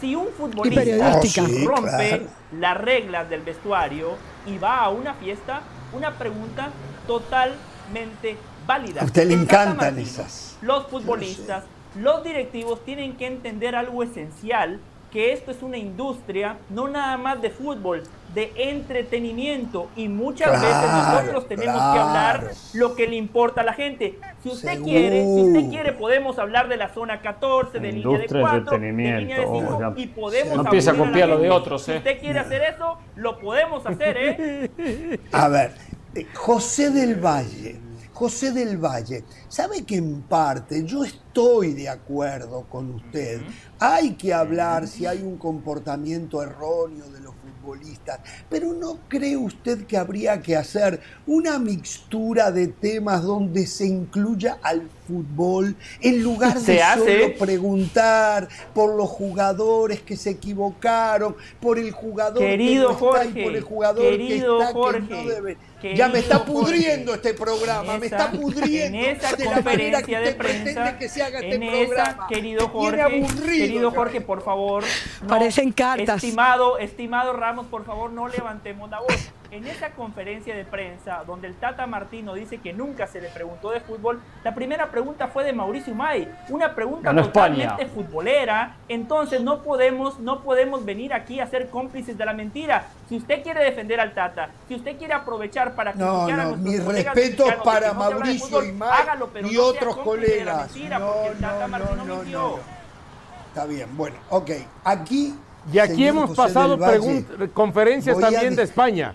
Si un futbolista oh, rompe las reglas del vestuario y va a una fiesta, una pregunta totalmente válida. A usted le encantan esas. Los futbolistas, los directivos tienen que entender algo esencial que esto es una industria no nada más de fútbol, de entretenimiento y muchas veces nosotros tenemos que hablar lo que le importa a la gente. Si usted quiere, si usted quiere podemos hablar de la zona 14, de línea de 4, de línea de 5 y podemos no empieza a copiar lo de otros, Si usted quiere hacer eso, lo podemos hacer, ¿eh? A ver, eh, José del Valle José del Valle, sabe que en parte yo estoy de acuerdo con usted. Hay que hablar si hay un comportamiento erróneo de futbolistas, pero ¿no cree usted que habría que hacer una mixtura de temas donde se incluya al fútbol en lugar de solo preguntar por los jugadores que se equivocaron, por el jugador querido que no está y por el jugador que está que no debe? Ya me está pudriendo este programa, me está pudriendo en esa conferencia de prensa, que se haga este programa. querido Jorge, querido Jorge, por favor, parecen cartas. Estimado, estimado Ramos, por favor, no levantemos la voz en esa conferencia de prensa donde el Tata Martino dice que nunca se le preguntó de fútbol, la primera pregunta fue de Mauricio May, una pregunta totalmente futbolera. Entonces no podemos, no podemos venir aquí a ser cómplices de la mentira. Si usted quiere defender al Tata, si usted quiere aprovechar para no, no, a mis respetos para Mauricio y May y otros colegas. Mentira, no, el Tata Martino mintió. Está bien, bueno, ok. Aquí y aquí hemos pasado conferencias también de España.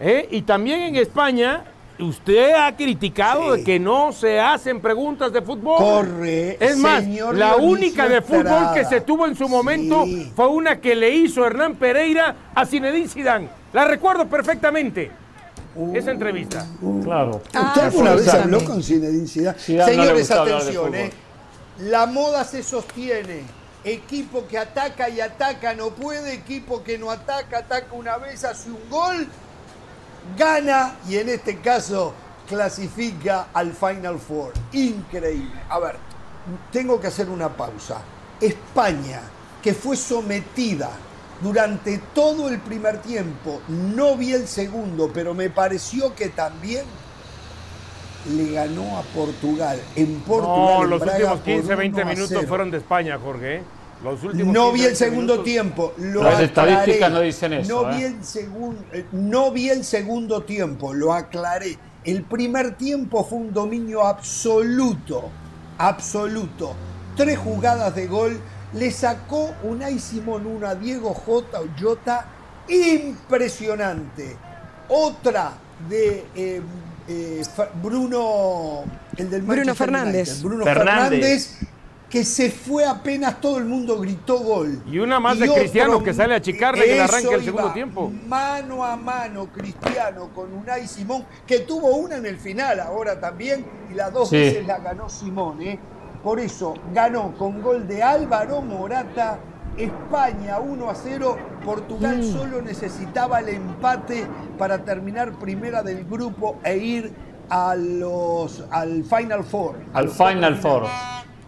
¿Eh? Y también en España, usted ha criticado de que no se hacen preguntas de fútbol. Corre. Es más, la única de fútbol que se tuvo en su momento fue una que le hizo Hernán Pereira a Zinedine Zidane. La recuerdo perfectamente. esa entrevista. claro. ¿Usted alguna vez habló con Zinedine Zidane? Señores, atención, ¿eh? La moda se sostiene equipo que ataca y ataca no puede, equipo que no ataca, ataca una vez, hace un gol gana y en este caso clasifica al Final Four. Increíble. A ver, tengo que hacer una pausa. España, que fue sometida durante todo el primer tiempo, no vi el segundo, pero me pareció que también le ganó a Portugal. En Portugal. No, los últimos 15, 20 minutos fueron de España, Jorge. No vi el segundo tiempo. Las estadísticas no dicen eso. No, vi ¿eh? el eh, no vi el segundo tiempo, lo aclaré. El primer tiempo fue un dominio absoluto, absoluto. Tres jugadas de gol. Le sacó Unai Simón una a Diego J. Jota impresionante. Otra de eh, Bruno, el del Bruno Fernández. Bruno Fernández que se fue apenas todo el mundo gritó gol. Y una más de Cristiano que sale a achicarle que le arranca el segundo tiempo. Mano a mano Cristiano con Unai Simón, que tuvo una en el final ahora también, y las dos veces la ganó Simón. ¿eh? Por eso ganó con gol de Álvaro Morata. España 1 a 0, Portugal mm. solo necesitaba el empate para terminar primera del grupo e ir a los, al Final Four. Al Final Four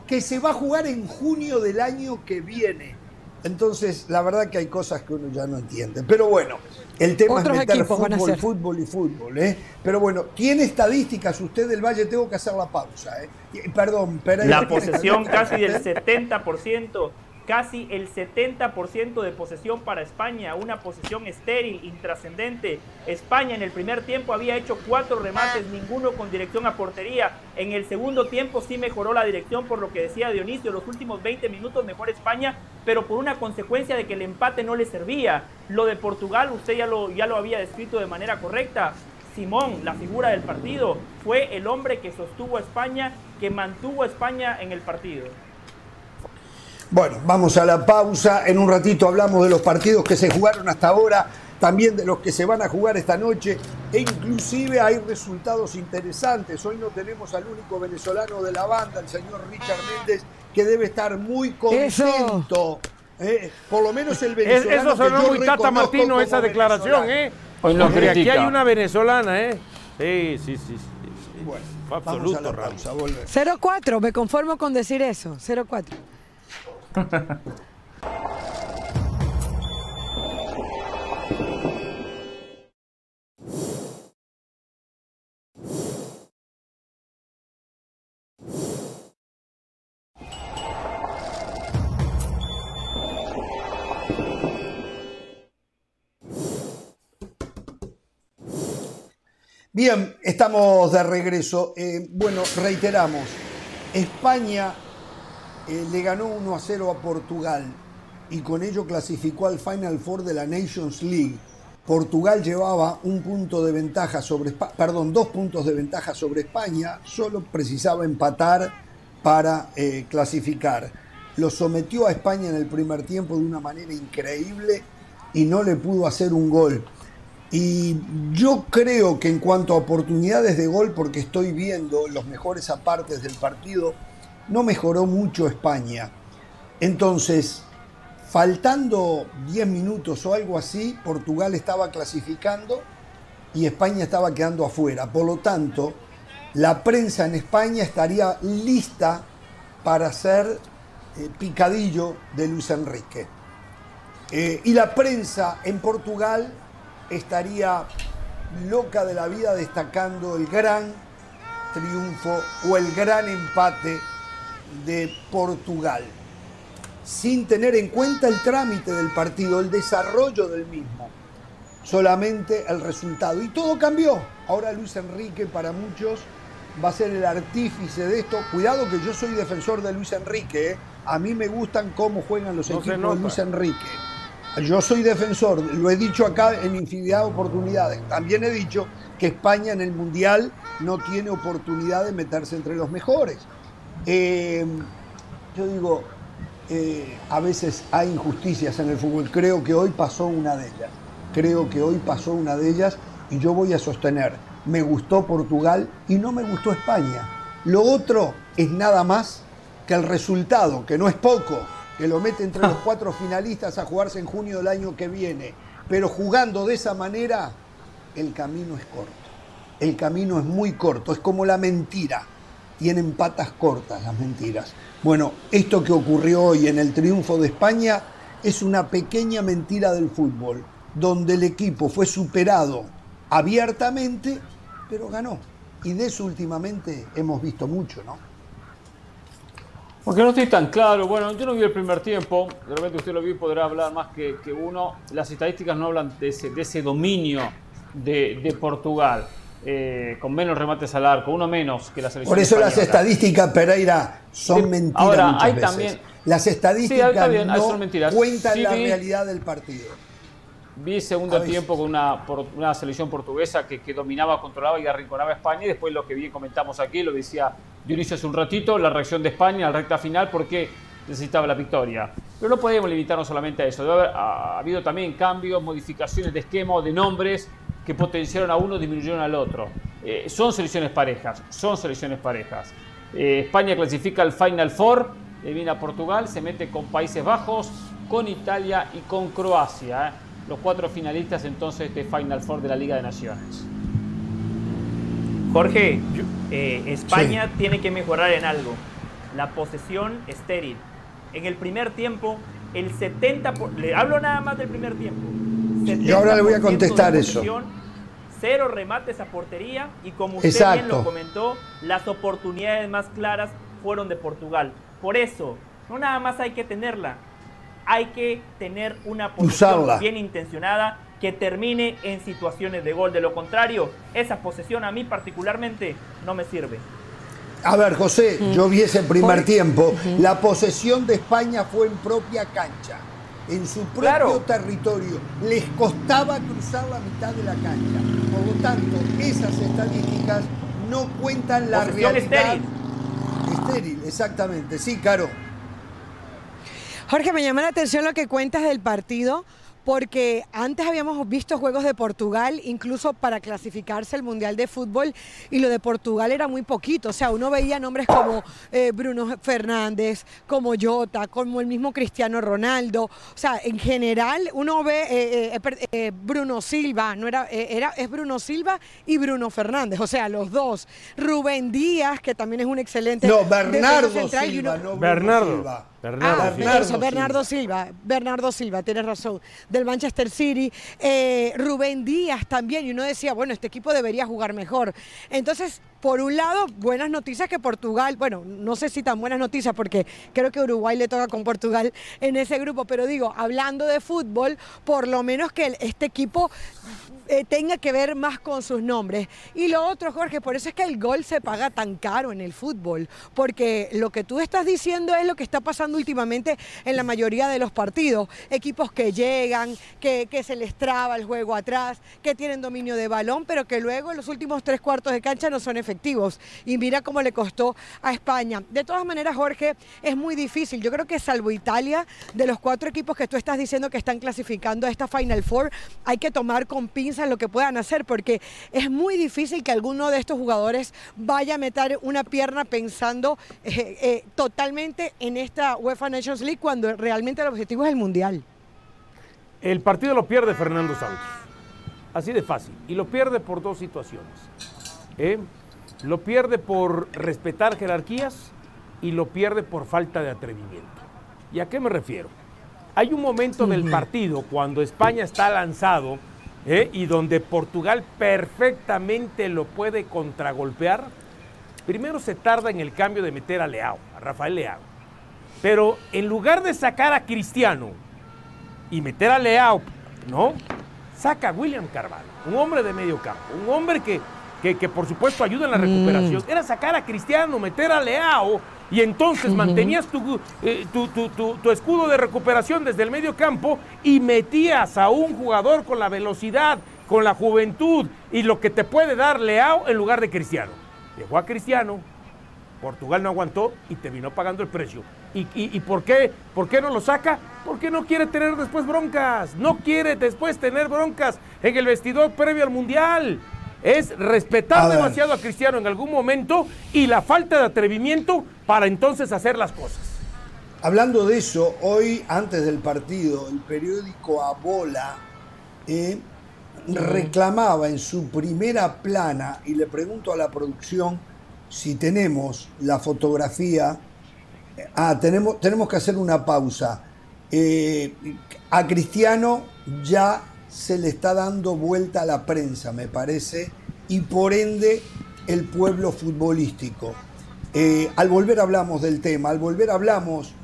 que se va a jugar en junio del año que viene. Entonces, la verdad que hay cosas que uno ya no entiende. Pero bueno, el tema es meter fútbol, fútbol y fútbol. ¿eh? Pero bueno, tiene estadísticas usted del Valle, tengo que hacer la pausa. ¿eh? Perdón, pero... La posesión casi del 70% casi el 70% de posesión para España, una posesión estéril, intrascendente. España en el primer tiempo había hecho cuatro remates, ninguno con dirección a portería. En el segundo tiempo sí mejoró la dirección, por lo que decía Dionisio, los últimos 20 minutos mejor España, pero por una consecuencia de que el empate no le servía. Lo de Portugal, usted ya lo, ya lo había descrito de manera correcta. Simón, la figura del partido, fue el hombre que sostuvo a España, que mantuvo a España en el partido. Bueno, vamos a la pausa. En un ratito hablamos de los partidos que se jugaron hasta ahora, también de los que se van a jugar esta noche e inclusive hay resultados interesantes. Hoy no tenemos al único venezolano de la banda, el señor Richard Méndez, que debe estar muy contento. Eh, por lo menos el venezolano. Eso sonó muy Tata Martino esa declaración, ¿eh? Hoy no aquí hay una venezolana, ¿eh? Sí, sí, sí. sí. Bueno, absoluto, vamos a la pausa, 0-4, me conformo con decir eso. 0-4. Bien, estamos de regreso. Eh, bueno, reiteramos, España eh, le ganó 1 a 0 a Portugal y con ello clasificó al Final Four de la Nations League. Portugal llevaba un punto de ventaja sobre, perdón, dos puntos de ventaja sobre España, solo precisaba empatar para eh, clasificar. Lo sometió a España en el primer tiempo de una manera increíble y no le pudo hacer un gol. Y yo creo que en cuanto a oportunidades de gol, porque estoy viendo los mejores apartes del partido, no mejoró mucho España. Entonces, faltando 10 minutos o algo así, Portugal estaba clasificando y España estaba quedando afuera. Por lo tanto, la prensa en España estaría lista para hacer eh, picadillo de Luis Enrique. Eh, y la prensa en Portugal estaría loca de la vida destacando el gran triunfo o el gran empate de Portugal, sin tener en cuenta el trámite del partido, el desarrollo del mismo, solamente el resultado. Y todo cambió. Ahora Luis Enrique para muchos va a ser el artífice de esto. Cuidado que yo soy defensor de Luis Enrique. ¿eh? A mí me gustan cómo juegan los equipos de Luis Enrique. Yo soy defensor, lo he dicho acá en infinidad de oportunidades. También he dicho que España en el Mundial no tiene oportunidad de meterse entre los mejores. Eh, yo digo, eh, a veces hay injusticias en el fútbol. Creo que hoy pasó una de ellas. Creo que hoy pasó una de ellas y yo voy a sostener, me gustó Portugal y no me gustó España. Lo otro es nada más que el resultado, que no es poco que lo mete entre los cuatro finalistas a jugarse en junio del año que viene. Pero jugando de esa manera, el camino es corto. El camino es muy corto, es como la mentira. Tienen patas cortas las mentiras. Bueno, esto que ocurrió hoy en el triunfo de España es una pequeña mentira del fútbol, donde el equipo fue superado abiertamente, pero ganó. Y de eso últimamente hemos visto mucho, ¿no? Porque no estoy tan claro. Bueno, yo no vi el primer tiempo. De repente usted lo vio y podrá hablar más que, uno. Las estadísticas no hablan de ese, de ese dominio de, Portugal. Eh, con menos remates al arco, uno menos que la selección. Por eso las estadísticas, Pereira, son mentiras. Ahora, hay también. Las estadísticas no cuentan la realidad del partido. Vi segundo tiempo con una, una selección portuguesa que, que, dominaba, controlaba y arrinconaba a España. Y después lo que bien comentamos aquí, lo decía Dionisio hace un ratito, la reacción de España a la recta final porque necesitaba la victoria. Pero no podemos limitarnos solamente a eso. Debe haber ha, habido también cambios, modificaciones de esquema o de nombres que potenciaron a uno disminuyeron al otro. Eh, son selecciones parejas, son selecciones parejas. Eh, España clasifica al Final Four, viene a Portugal, se mete con Países Bajos, con Italia y con Croacia. Eh los cuatro finalistas entonces de Final Four de la Liga de Naciones. Jorge, eh, España tiene que mejorar en algo. La posesión estéril. En el primer tiempo, el 70%, le hablo nada más del primer tiempo. Y ahora le voy a contestar eso. Cero remates a portería y como usted bien lo comentó, las oportunidades más claras fueron de Portugal. Por eso, no nada más hay que tenerla, hay que tener una posesión bien intencionada que termine en situaciones de gol. De lo contrario, esa posesión a mí particularmente no me sirve. A ver, José, mm. yo vi ese primer tiempo. La posesión de España fue en propia cancha, en su propio territorio. Les costaba cruzar la mitad de la cancha. Por lo tanto, esas estadísticas no cuentan la realidad. Estéril. Estéril, exactamente. Sí, Caro. Jorge, me llama la atención lo que cuentas del partido porque antes habíamos visto juegos de Portugal, incluso para clasificarse al Mundial de Fútbol, y lo de Portugal era muy poquito. O sea, uno veía nombres como eh, Bruno Fernández, como Jota, como el mismo Cristiano Ronaldo. O sea, en general uno ve eh, eh, Bruno Silva, no era, era, es Bruno Silva y Bruno Fernández, o sea, los dos. Rubén Díaz, que también es un excelente. No, Bernardo Silva, no Bernardo. Silva. Bernardo, ah, Silva. Bernardo Silva. Bernardo Silva, tienes razón. Del Manchester City. Eh, Rubén Díaz también. Y uno decía, bueno, este equipo debería jugar mejor. Entonces, por un lado, buenas noticias que Portugal, bueno, no sé si tan buenas noticias porque creo que Uruguay le toca con Portugal en ese grupo, pero digo, hablando de fútbol, por lo menos que este equipo eh, tenga que ver más con sus nombres. Y lo otro, Jorge, por eso es que el gol se paga tan caro en el fútbol, porque lo que tú estás diciendo es lo que está pasando últimamente en la mayoría de los partidos. Equipos que llegan, que, que se les traba el juego atrás, que tienen dominio de balón, pero que luego en los últimos tres cuartos de cancha no son efectivos. Y mira cómo le costó a España. De todas maneras, Jorge, es muy difícil. Yo creo que salvo Italia, de los cuatro equipos que tú estás diciendo que están clasificando a esta Final Four, hay que tomar con pinzas lo que puedan hacer, porque es muy difícil que alguno de estos jugadores vaya a meter una pierna pensando eh, eh, totalmente en esta UEFA Nations League cuando realmente el objetivo es el Mundial. El partido lo pierde Fernando Santos. Así de fácil. Y lo pierde por dos situaciones. ¿eh? Lo pierde por respetar jerarquías y lo pierde por falta de atrevimiento. ¿Y a qué me refiero? Hay un momento del partido cuando España está lanzado ¿eh? y donde Portugal perfectamente lo puede contragolpear, primero se tarda en el cambio de meter a Leao, a Rafael Leao. Pero en lugar de sacar a Cristiano y meter a Leao, ¿no? Saca a William Carvalho, un hombre de medio campo, un hombre que, que, por supuesto ayuda en la mm. recuperación. Era sacar a Cristiano, meter a Leao y entonces mantenías eh, tu, tu, escudo de recuperación desde el medio campo y metías a un jugador con la velocidad, con la juventud y lo que te puede dar Leao en lugar de Cristiano. Dejó a Cristiano, Portugal no aguantó y terminó pagando el precio. ¿Y, y, por, qué, por qué no lo saca? Porque no quiere tener después broncas. No quiere después tener broncas en el vestidor previo al Mundial es respetar demasiado a Cristiano en algún momento y la falta de atrevimiento para entonces hacer las cosas. Hablando de eso, hoy antes del partido, el periódico Abola eh, reclamaba en su primera plana, y le pregunto a la producción si tenemos la fotografía, ah, tenemos, tenemos que hacer una pausa. Eh, a Cristiano ya se le está dando vuelta a la prensa, me parece, y por ende el pueblo futbolístico. Eh, al volver hablamos del tema, al volver hablamos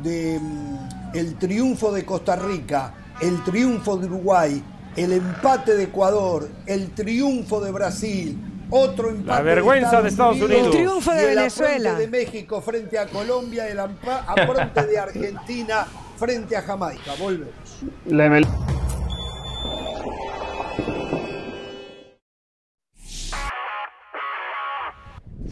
del mm, triunfo de Costa Rica, el triunfo de Uruguay, el empate de Ecuador, el triunfo de Brasil, otro empate la vergüenza de Estados, Unidos, el triunfo de Venezuela, de México frente a Colombia, el apronte de Argentina frente a Jamaica. Volvemos.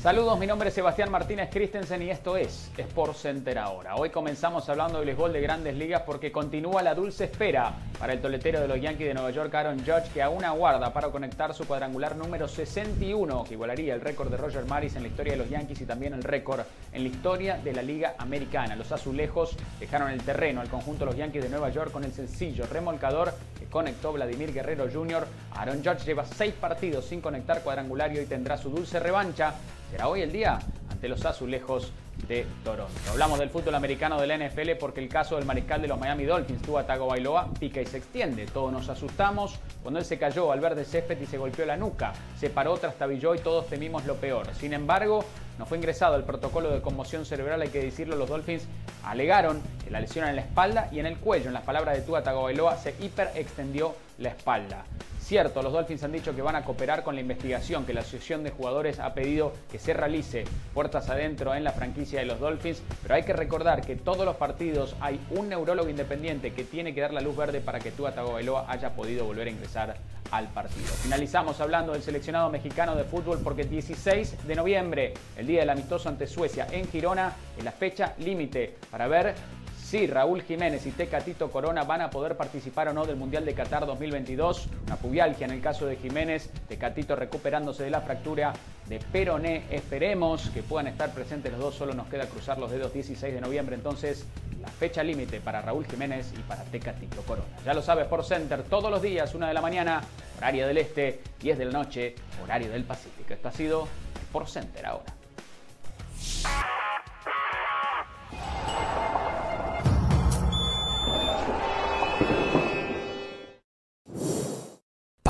Saludos, mi nombre es Sebastián Martínez Christensen y esto es Sport Center ahora. Hoy comenzamos hablando del béisbol de grandes ligas porque continúa la dulce espera para el toletero de los Yankees de Nueva York, Aaron Judge, que aún aguarda para conectar su cuadrangular número 61, que igualaría el récord de Roger Maris en la historia de los Yankees y también el récord en la historia de la Liga Americana. Los azulejos dejaron el terreno al conjunto de los Yankees de Nueva York con el sencillo remolcador que conectó Vladimir Guerrero Jr. Aaron Judge lleva seis partidos sin conectar cuadrangular y hoy tendrá su dulce revancha será hoy el día ante los azulejos de Toronto. Hablamos del fútbol americano de la NFL porque el caso del mariscal de los Miami Dolphins, Tua Tagovailoa, pica y se extiende. Todos nos asustamos cuando él se cayó al verde césped y se golpeó la nuca. Se paró, trastabilló y todos temimos lo peor. Sin embargo, no fue ingresado el protocolo de conmoción cerebral, hay que decirlo, los Dolphins alegaron que la lesión en la espalda y en el cuello. En las palabras de Tua Tagovailoa se hiperextendió la espalda. Cierto, los Dolphins han dicho que van a cooperar con la investigación que la Asociación de Jugadores ha pedido que se realice puertas adentro en la franquicia de los Dolphins, pero hay que recordar que todos los partidos hay un neurólogo independiente que tiene que dar la luz verde para que Tua Tagovailoa haya podido volver a ingresar al partido. Finalizamos hablando del seleccionado mexicano de fútbol porque el 16 de noviembre, el día del amistoso ante Suecia en Girona, es la fecha límite para ver si Raúl Jiménez y Tecatito Corona van a poder participar o no del Mundial de Qatar 2022. Una pubialgia en el caso de Jiménez, Tecatito recuperándose de la fractura de Peroné. Esperemos que puedan estar presentes los dos, solo nos queda cruzar los dedos 16 de noviembre entonces la fecha límite para Raúl Jiménez y para Tecatito Corona. Ya lo sabes, por Center, todos los días, una de la mañana, horario del este, 10 de la noche, horario del Pacífico. Esto ha sido por Center ahora.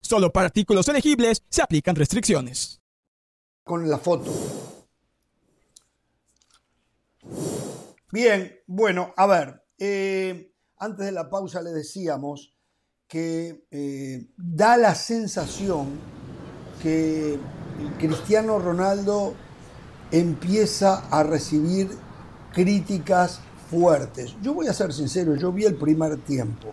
Solo para artículos elegibles se aplican restricciones. Con la foto. Bien, bueno, a ver, eh, antes de la pausa le decíamos que eh, da la sensación que Cristiano Ronaldo empieza a recibir críticas fuertes. Yo voy a ser sincero, yo vi el primer tiempo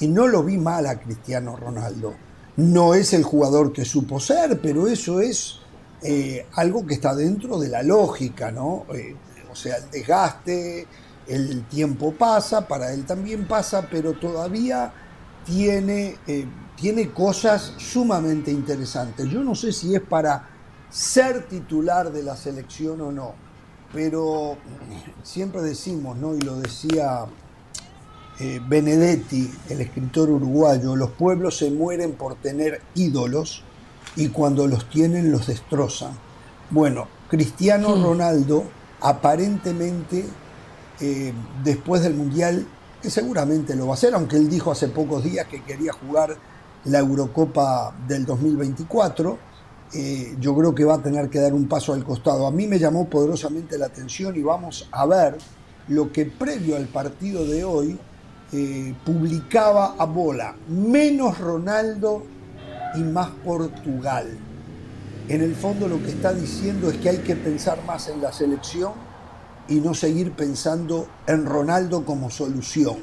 y no lo vi mal a Cristiano Ronaldo. No es el jugador que supo ser, pero eso es eh, algo que está dentro de la lógica, ¿no? Eh, o sea, el desgaste, el tiempo pasa, para él también pasa, pero todavía tiene, eh, tiene cosas sumamente interesantes. Yo no sé si es para ser titular de la selección o no, pero siempre decimos, ¿no? y lo decía eh, Benedetti, el escritor uruguayo, los pueblos se mueren por tener ídolos y cuando los tienen los destrozan. Bueno, Cristiano Ronaldo aparentemente eh, después del Mundial que seguramente lo va a hacer, aunque él dijo hace pocos días que quería jugar la Eurocopa del 2024. Eh, yo creo que va a tener que dar un paso al costado. A mí me llamó poderosamente la atención y vamos a ver lo que previo al partido de hoy eh, publicaba a bola, menos Ronaldo y más Portugal. En el fondo lo que está diciendo es que hay que pensar más en la selección y no seguir pensando en Ronaldo como solución.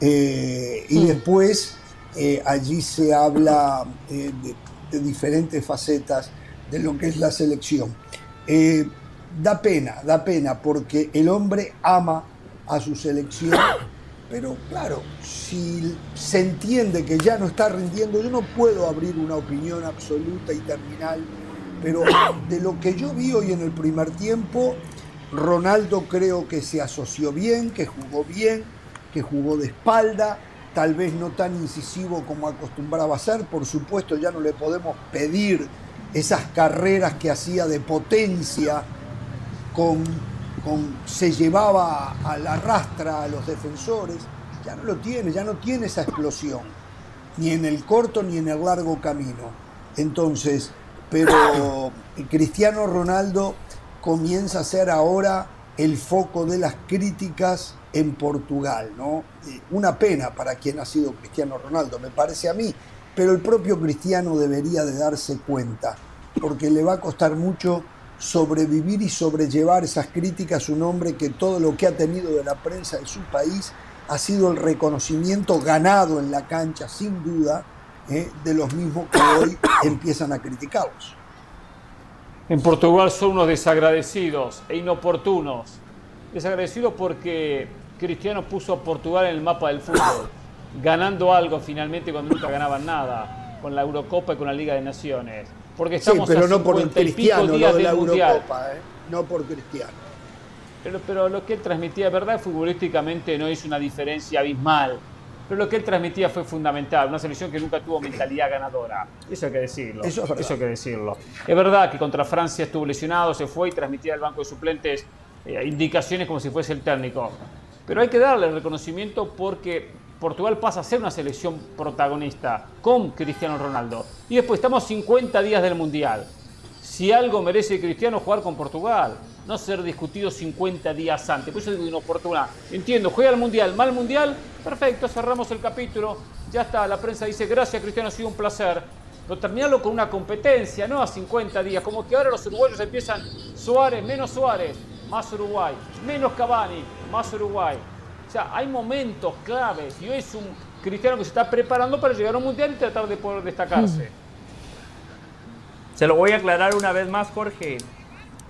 Eh, y mm. después eh, allí se habla de, diferentes facetas de lo que es la selección. da pena, da pena, porque el hombre ama a su selección, pero claro, si se entiende que ya no está rindiendo, yo no puedo abrir una opinión absoluta y terminal, pero de lo que yo vi hoy en el primer tiempo, Ronaldo creo que se asoció bien, que jugó bien, que jugó de espalda, tal vez no tan incisivo como acostumbraba a ser, por supuesto ya no le podemos pedir esas carreras que hacía de potencia, con, con, se llevaba a la rastra a los defensores, ya no lo tiene, ya no tiene esa explosión, ni en el corto ni en el largo camino. Entonces, pero Cristiano Ronaldo comienza a ser ahora el foco de las críticas en Portugal, ¿no? Eh, una pena para quien ha sido Cristiano Ronaldo, me parece a mí, pero el propio Cristiano debería de darse cuenta, porque le va a costar mucho sobrevivir y sobrellevar esas críticas, un hombre que todo lo que ha tenido de la prensa de su país ha sido el reconocimiento ganado en la cancha, sin duda, ¿eh? de los mismos que hoy empiezan a criticarlos. En Portugal son unos desagradecidos e inoportunos. Desagradecidos porque Cristiano puso a Portugal en el mapa del fútbol, ganando algo finalmente cuando nunca ganaban nada, con la Eurocopa y con la Liga de Naciones. Porque estamos sí, pero no por el Cristiano, de la Eurocopa, ¿eh? no por Cristiano. Pero, pero lo que él transmitía, verdad, futbolísticamente no hizo una diferencia abismal. pero lo que él transmitía fue fundamental, una selección que nunca tuvo mentalidad ganadora. Eso hay que decirlo. Eso, es hay que decirlo. Es verdad que contra Francia estuvo lesionado, se fue y transmitía al banco de suplentes eh, indicaciones como si fuese el técnico. Pero hay que darle el reconocimiento porque Portugal pasa a ser una selección protagonista con Cristiano Ronaldo. Y después estamos 50 días del Mundial. Si algo merece Cristiano jugar con Portugal, no ser discutido 50 días antes. Por eso digo inoportuna. Entiendo, juega el Mundial, mal Mundial, perfecto, cerramos el capítulo. Ya está, la prensa dice, gracias Cristiano, ha sido un placer. Pero terminarlo con una competencia, no a 50 días. Como que ahora los uruguayos empiezan Suárez, menos Suárez, más Uruguay, menos Cavani, más Uruguay. O sea, hay momentos claves y hoy es un cristiano que se está preparando para llegar a un mundial y tratar de poder destacarse. Se lo voy a aclarar una vez más, Jorge.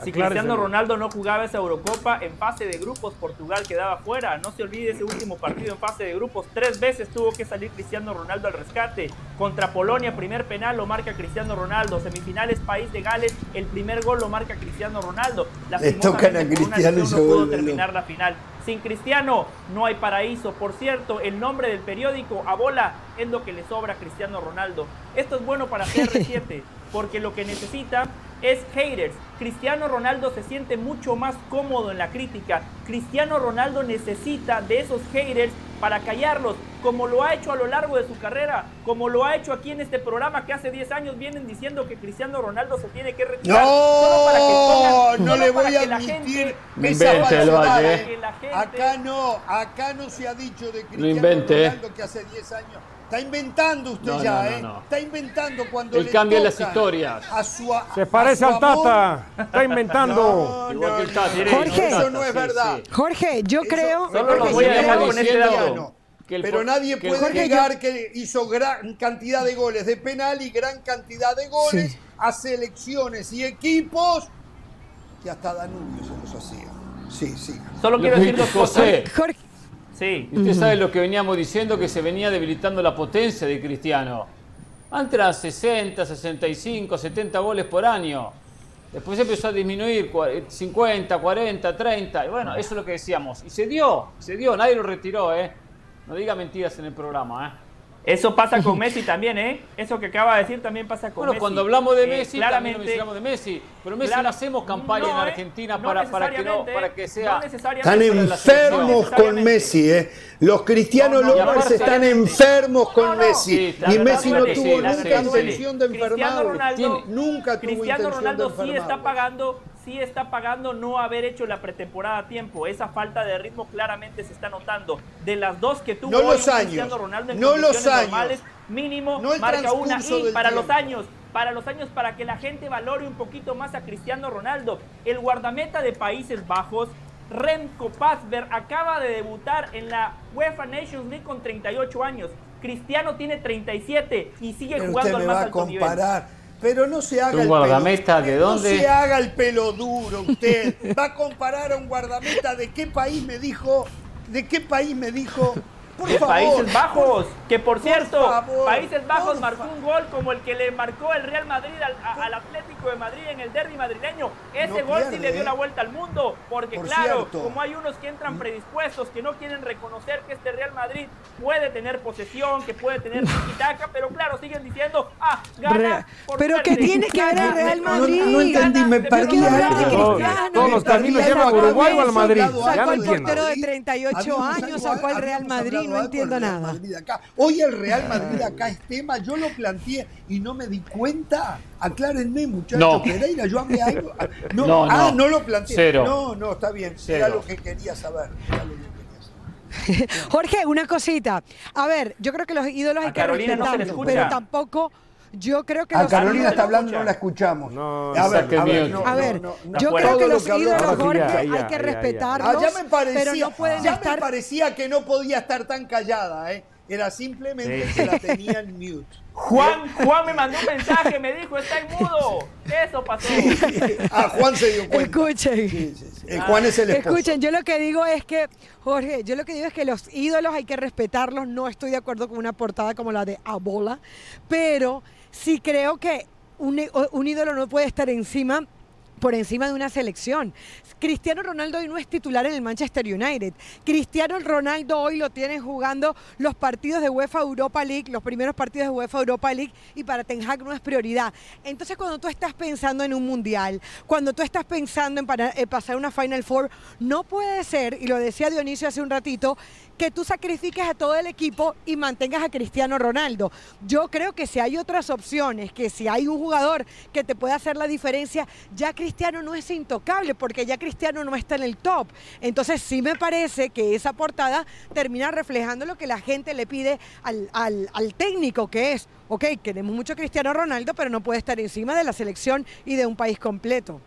Si Cristiano Ronaldo no jugaba esa Eurocopa en fase de grupos, Portugal quedaba fuera. No se olvide ese último partido en fase de grupos. Tres veces tuvo que salir Cristiano Ronaldo al rescate. Contra Polonia, primer penal lo marca Cristiano Ronaldo. Semifinales, País de Gales, el primer gol lo marca Cristiano Ronaldo. La tocan a Cristiano y no pudo terminar la final. Sin Cristiano no hay paraíso. Por cierto, el nombre del periódico Abola es lo que le sobra a Cristiano Ronaldo. Esto es bueno para CR7 porque lo que necesita es haters. Cristiano Ronaldo se siente mucho más cómodo en la crítica. Cristiano Ronaldo necesita de esos haters para callarlos, como lo ha hecho a lo largo de su carrera, como lo ha hecho aquí en este programa que hace 10 años vienen diciendo que Cristiano Ronaldo se tiene que retirar. No, para que no le voy a admitir Acá no, acá no se ha dicho de Cristiano Ronaldo que hace 10 años Está inventando usted ya, ¿eh? Está inventando cuando Él cambia las historias. Se parece al Tata. Está inventando. Igual que Jorge, eso no es verdad. Jorge, yo creo. Solo lo voy a dejar con este dato. Pero nadie puede negar que hizo gran cantidad de goles de penal y gran cantidad de goles a selecciones y equipos que hasta Danubio se los hacía. Sí, sí. Solo quiero decir dos cosas. Jorge. Sí. usted sabe lo que veníamos diciendo, que se venía debilitando la potencia de Cristiano. Antes eran 60, 65, 70 goles por año. Después empezó a disminuir 50, 40, 30. Y bueno, eso es lo que decíamos. Y se dio, se dio, nadie lo retiró, ¿eh? No diga mentiras en el programa, ¿eh? Eso pasa con Messi también, ¿eh? Eso que acaba de decir también pasa con Messi. Bueno, cuando hablamos de eh, Messi, claramente, también hablamos de Messi. Pero Messi no hacemos campaña en ¿eh? Argentina para, para, que no, para que sea... están enfermos con Messi, ¿eh? Los cristianos locales están enfermos con Messi. y Messi no tuvo nunca intención de enfermar. Nunca tuvo Cristiano Ronaldo sí está pagando sí está pagando no haber hecho la pretemporada a tiempo. Esa falta de ritmo claramente se está notando. De las dos que tuvo no los Cristiano Ronaldo en no los años. normales, mínimo marca una. Y para los años, para los años, para que la gente valore un poquito más a Cristiano Ronaldo, el guardameta de Países Bajos, Remco Pasver, acaba de debutar en la UEFA Nations League con 38 años. Cristiano tiene 37 y sigue jugando al más alto nivel. Pero no se haga ¿Un guardameta de dónde? No se haga el pelo duro usted. Va a comparar a un guardameta de qué país me dijo, de qué país me dijo de Países Bajos, que por, cierto, Países Bajos marcó un gol como el que le marcó el Real Madrid al, Atlético de Madrid en el derby madrileño. Ese gol sí le dio la vuelta al mundo, porque claro, como hay unos que entran predispuestos, que no quieren reconocer que este Real Madrid puede tener posesión, que puede tener tiki-taka, pero claro, siguen diciendo, ah, gana Pero que tiene que ver el Real Madrid. No, entendí, me perdí. Todos los caminos llevan a Uruguay o al Madrid. Sacó el portero de 38 años, sacó al Real Madrid no entiendo nada. Hoy el Real Madrid acá es tema, yo lo planteé y no me di cuenta. Aclárenme, muchachos. No. Pereira, yo hablé algo. No, no, ah, no lo planteé. No, no, está bien. Era lo que quería saber. Jorge, una cosita. A ver, yo creo que los ídolos hay que respetarlos, pero tampoco yo creo que a Carolina está hablando no la escuchamos. No, a ver, a ver, a ver yo creo que los ídolos Jorge hay que respetarlos, ah, ya me parecía, pero no pueden ya estar... me parecía que no podía estar tan callada, ¿eh? Era simplemente que la tenían mute. Juan, Juan me mandó un mensaje, me dijo, está en mudo. Eso pasó. Ah, Juan se dio cuenta. Escuchen. Juan es el esposo. Escuchen, yo lo que digo es que, Jorge, yo lo que digo es que los ídolos hay que respetarlos. No estoy de acuerdo con una portada como la de Abola, pero sí creo que un, ídolo no puede estar encima por encima de una selección. Cristiano Ronaldo hoy no es titular en el Manchester United. Cristiano Ronaldo hoy lo tiene jugando los partidos de UEFA Europa League, los primeros partidos de UEFA Europa League y para Ten no es prioridad. Entonces cuando tú estás pensando en un mundial, cuando tú estás pensando en, eh, pasar una Final Four, no puede ser, y lo decía Dionisio hace un ratito, que tú sacrifiques a todo el equipo y mantengas a Cristiano Ronaldo. Yo creo que si hay otras opciones, que si hay un jugador que te puede hacer la diferencia, ya Cristiano no es intocable porque ya Cristiano no está en el top. Entonces sí me parece que esa portada termina reflejando lo que la gente le pide al, al técnico, que es, ok, queremos mucho a Cristiano Ronaldo, pero no puede estar encima de la selección y de un país completo.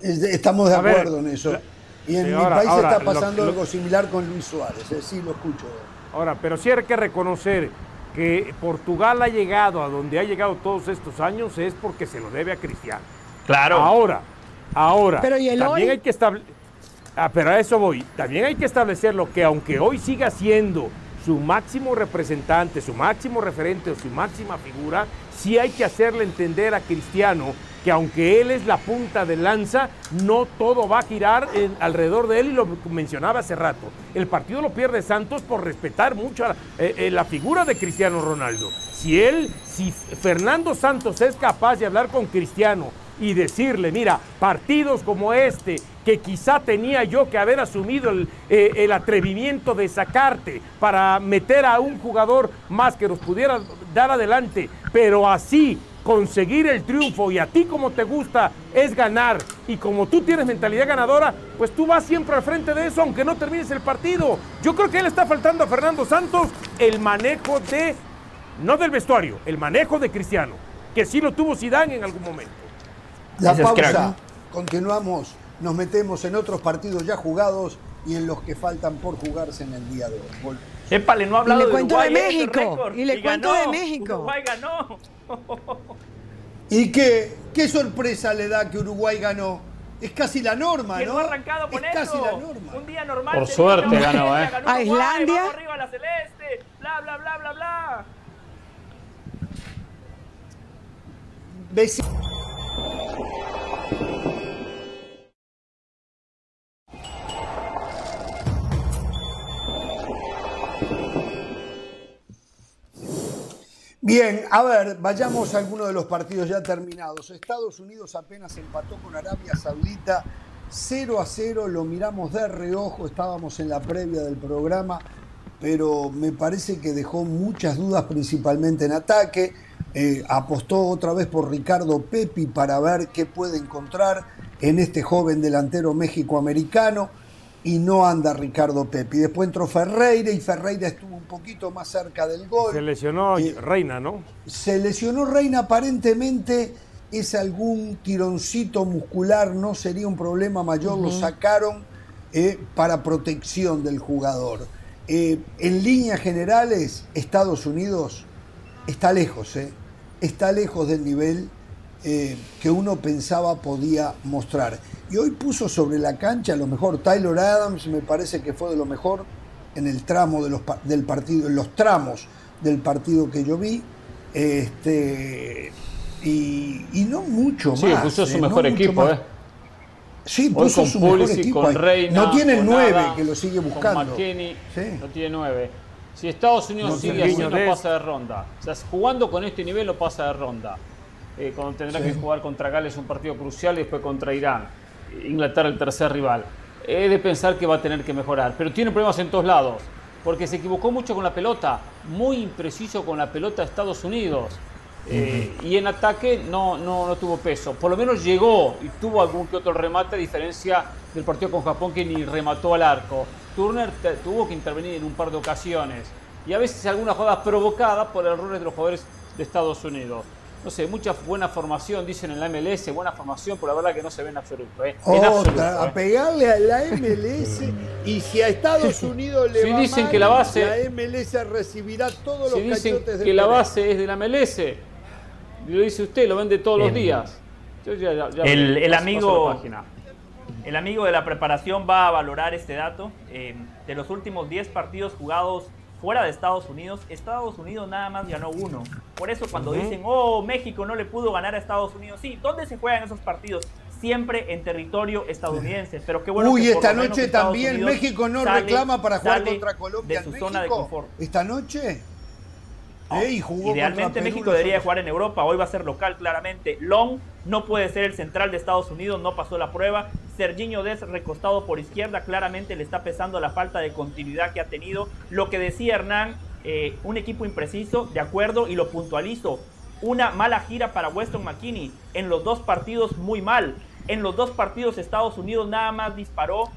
Estamos de acuerdo en eso. Y en mi país está pasando algo similar con Luis Suárez, eh, sí lo escucho. Ahora, pero sí hay que reconocer que Portugal ha llegado a donde ha llegado todos estos años es porque se lo debe a Cristiano. Claro. Ahora, ahora, pero también hay que establecer, ah, pero a eso voy, también hay que establecerlo que aunque hoy siga siendo su máximo representante, su máximo referente o su máxima figura, sí hay que hacerle entender a Cristiano que aunque él es la punta de lanza, no todo va a girar alrededor de él y lo mencionaba hace rato. El partido lo pierde Santos por respetar mucho eh, eh, la figura de Cristiano Ronaldo. Si él, si Fernando Santos es capaz de hablar con Cristiano y decirle, mira, partidos como este, que quizá tenía yo que haber asumido el, eh, el, atrevimiento de sacarte para meter a un jugador más que nos pudiera dar adelante, pero así conseguir el triunfo y a ti como te gusta es ganar y como tú tienes mentalidad ganadora, pues tú vas siempre al frente de eso aunque no termines el partido. Yo creo que él está faltando a Fernando Santos el manejo de, no del vestuario, el manejo de Cristiano, que sí lo tuvo Zidane en algún momento. La pausa, continuamos, nos metemos en otros partidos ya jugados y en los que faltan por jugarse en el día de hoy. Épale, no ha hablado y le cuento de, México. Y le cuento de México. Uruguay ganó. ¿Y qué, qué sorpresa le da que Uruguay ganó? Es casi la norma, ¿no? no ha arrancado con es casi la norma. Un día normal. Por suerte ganó, ¿eh? Ganó a Islandia. arriba la celeste. Bla, bla, bla, bla, bla. Bien, a ver, vayamos a algunos de los partidos ya terminados. Estados Unidos apenas empató con Arabia Saudita 0 a 0, lo miramos de reojo, estábamos en la previa del programa, pero me parece que dejó muchas dudas principalmente en ataque. Eh, apostó otra vez por Ricardo Pepi para ver qué puede encontrar en este joven delantero méxico-americano y no anda Ricardo Pepi. Después entró Ferreira y Ferreira estuvo un poquito más cerca del gol. Se lesionó eh, Reina, ¿no? Se lesionó Reina, aparentemente es algún tironcito muscular, no sería un problema mayor, lo sacaron eh, para protección del jugador. Eh, en líneas generales, Estados Unidos está lejos, está lejos del nivel que uno pensaba podía mostrar. Y hoy puso sobre la cancha lo mejor. Tyler Adams me parece que fue de lo mejor en el tramo de los, del partido, en los tramos del partido que yo vi. Este, y, no mucho sí, puso su eh, mejor equipo, ¿eh? Sí, puso su mejor equipo. no tiene el 9 que lo sigue buscando. No tiene 9. Si Estados Unidos sigue así, no pasa de ronda. O sea, jugando con este nivel, no pasa de ronda. Eh, cuando tendrá que jugar contra Gales un partido crucial y después contra Irán. Inglaterra el tercer rival. He de pensar que va a tener que mejorar, pero tiene problemas en todos lados, porque se equivocó mucho con la pelota, muy impreciso con la pelota de Estados Unidos. Eh, y en ataque no, no, no, tuvo peso. Por lo menos llegó y tuvo algún que otro remate, a diferencia del partido con Japón que ni remató al arco. Turner tuvo que intervenir en un par de ocasiones. Y a veces alguna jugada provocada por errores de los jugadores de Estados Unidos no sé, mucha buena formación, dicen en la MLS, buena formación, pero la verdad que no se ve en absoluto. ¿eh? a ¿eh? pegarle a la MLS y si a Estados Unidos le va dicen que la base la MLS recibirá todos los dicen que la base es de la MLS, lo dice usted, lo vende todos los días. el, amigo el amigo de la preparación va a valorar este dato. Eh, de los últimos 10 partidos jugados fuera de Estados Unidos, Estados Unidos nada más ganó uno. Por eso cuando dicen, oh, México no le pudo ganar a Estados Unidos, sí, ¿dónde se juegan esos partidos? Siempre en territorio estadounidense. Pero qué bueno Uy, esta noche también México no reclama para jugar contra Colombia. De su zona de confort. Esta noche. Idealmente México debería jugar en Europa, hoy va a ser local claramente. Long no puede ser el central de Estados Unidos, no pasó la prueba. Serginho Des recostado por izquierda, claramente le está pesando la falta de continuidad que ha tenido. Lo que decía Hernán, eh, un equipo impreciso, de acuerdo, y lo puntualizo. Una mala gira para Weston McKinney, en los dos partidos muy mal. En los dos partidos Estados Unidos nada más disparó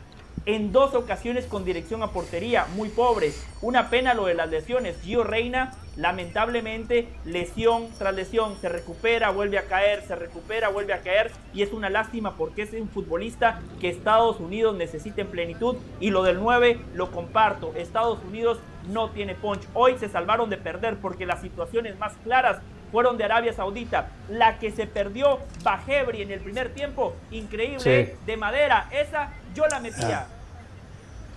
en dos ocasiones con dirección a portería, muy pobres. Una pena lo de las lesiones. Gio Reina, lamentablemente, lesión tras lesión, se recupera, vuelve a caer, se recupera, vuelve a caer. Y es una lástima porque es un futbolista que Estados Unidos necesita en plenitud. Y lo del 9 lo comparto. Estados Unidos no tiene punch. Hoy se salvaron de perder porque las situaciones más claras fueron de Arabia Saudita. La que se perdió Bajebri en el primer tiempo, increíble, de madera, esa yo la metía.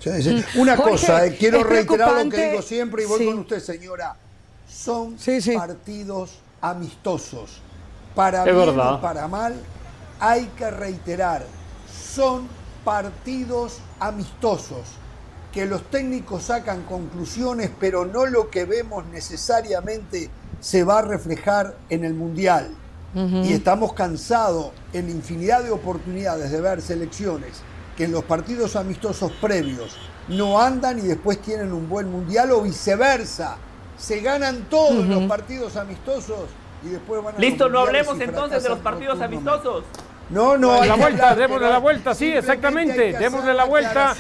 Mm. Una cosa, eh, quiero reiterar lo que digo siempre y voy con usted, señora. Son partidos amistosos. Para bien para mal, hay que reiterar, son partidos amistosos. Que los técnicos sacan conclusiones, pero no lo que vemos necesariamente se va a reflejar en el Mundial. Y estamos cansados en infinidad de oportunidades de ver selecciones que en los partidos amistosos previos no andan y después tienen un buen mundial o viceversa. Se ganan todos los partidos amistosos y después van a Listo, no hablemos entonces de los partidos amistosos. No, no. La vuelta, démosle la vuelta, sí, exactamente. Démosle la vuelta.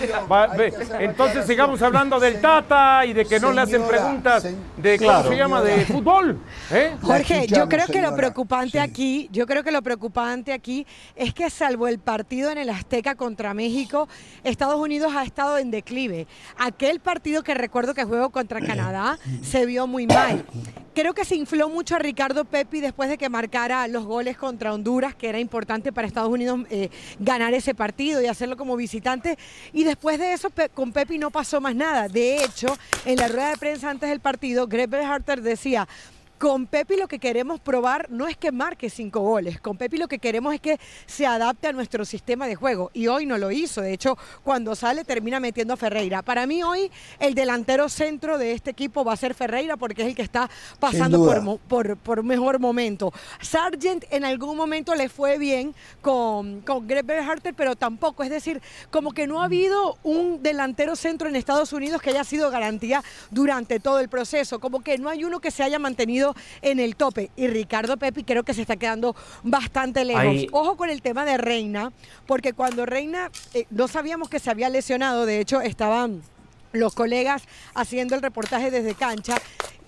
entonces sigamos hablando del Tata y de que no le hacen preguntas de, ¿cómo se llama? De fútbol. ¿eh? Jorge, yo creo que lo preocupante aquí, yo creo que lo preocupante aquí es que salvo el partido en el Azteca contra México, Estados Unidos ha estado en declive. Aquel partido que recuerdo que juego contra Canadá se vio muy mal. Creo que se infló mucho a Ricardo Pepi después de que marcara los goles contra Honduras, que era importante para Estados Unidos eh, ganar ese partido y hacerlo como visitante. Y después de eso, con Pepi no pasó más nada. De hecho, en la rueda de prensa antes del partido, Greg Berharter decía, con Pepi lo que queremos probar no es que marque cinco goles, con Pepi lo que queremos es que se adapte a nuestro sistema de juego. Y hoy no lo hizo, de hecho, cuando sale termina metiendo a Ferreira. Para mí hoy el delantero centro de este equipo va a ser Ferreira porque es el que está pasando por, por, por, mejor momento. Sargent en algún momento le fue bien con, con Greg Berharter, pero tampoco. Es decir, como que no ha habido un delantero centro en Estados Unidos que haya sido garantía durante todo el proceso. Como que no hay uno que se haya mantenido en el tope. Y Ricardo Pepi creo que se está quedando bastante lejos. Ojo con el tema de Reina, porque cuando Reina eh, no sabíamos que se había lesionado, de hecho estaban los colegas haciendo el reportaje desde cancha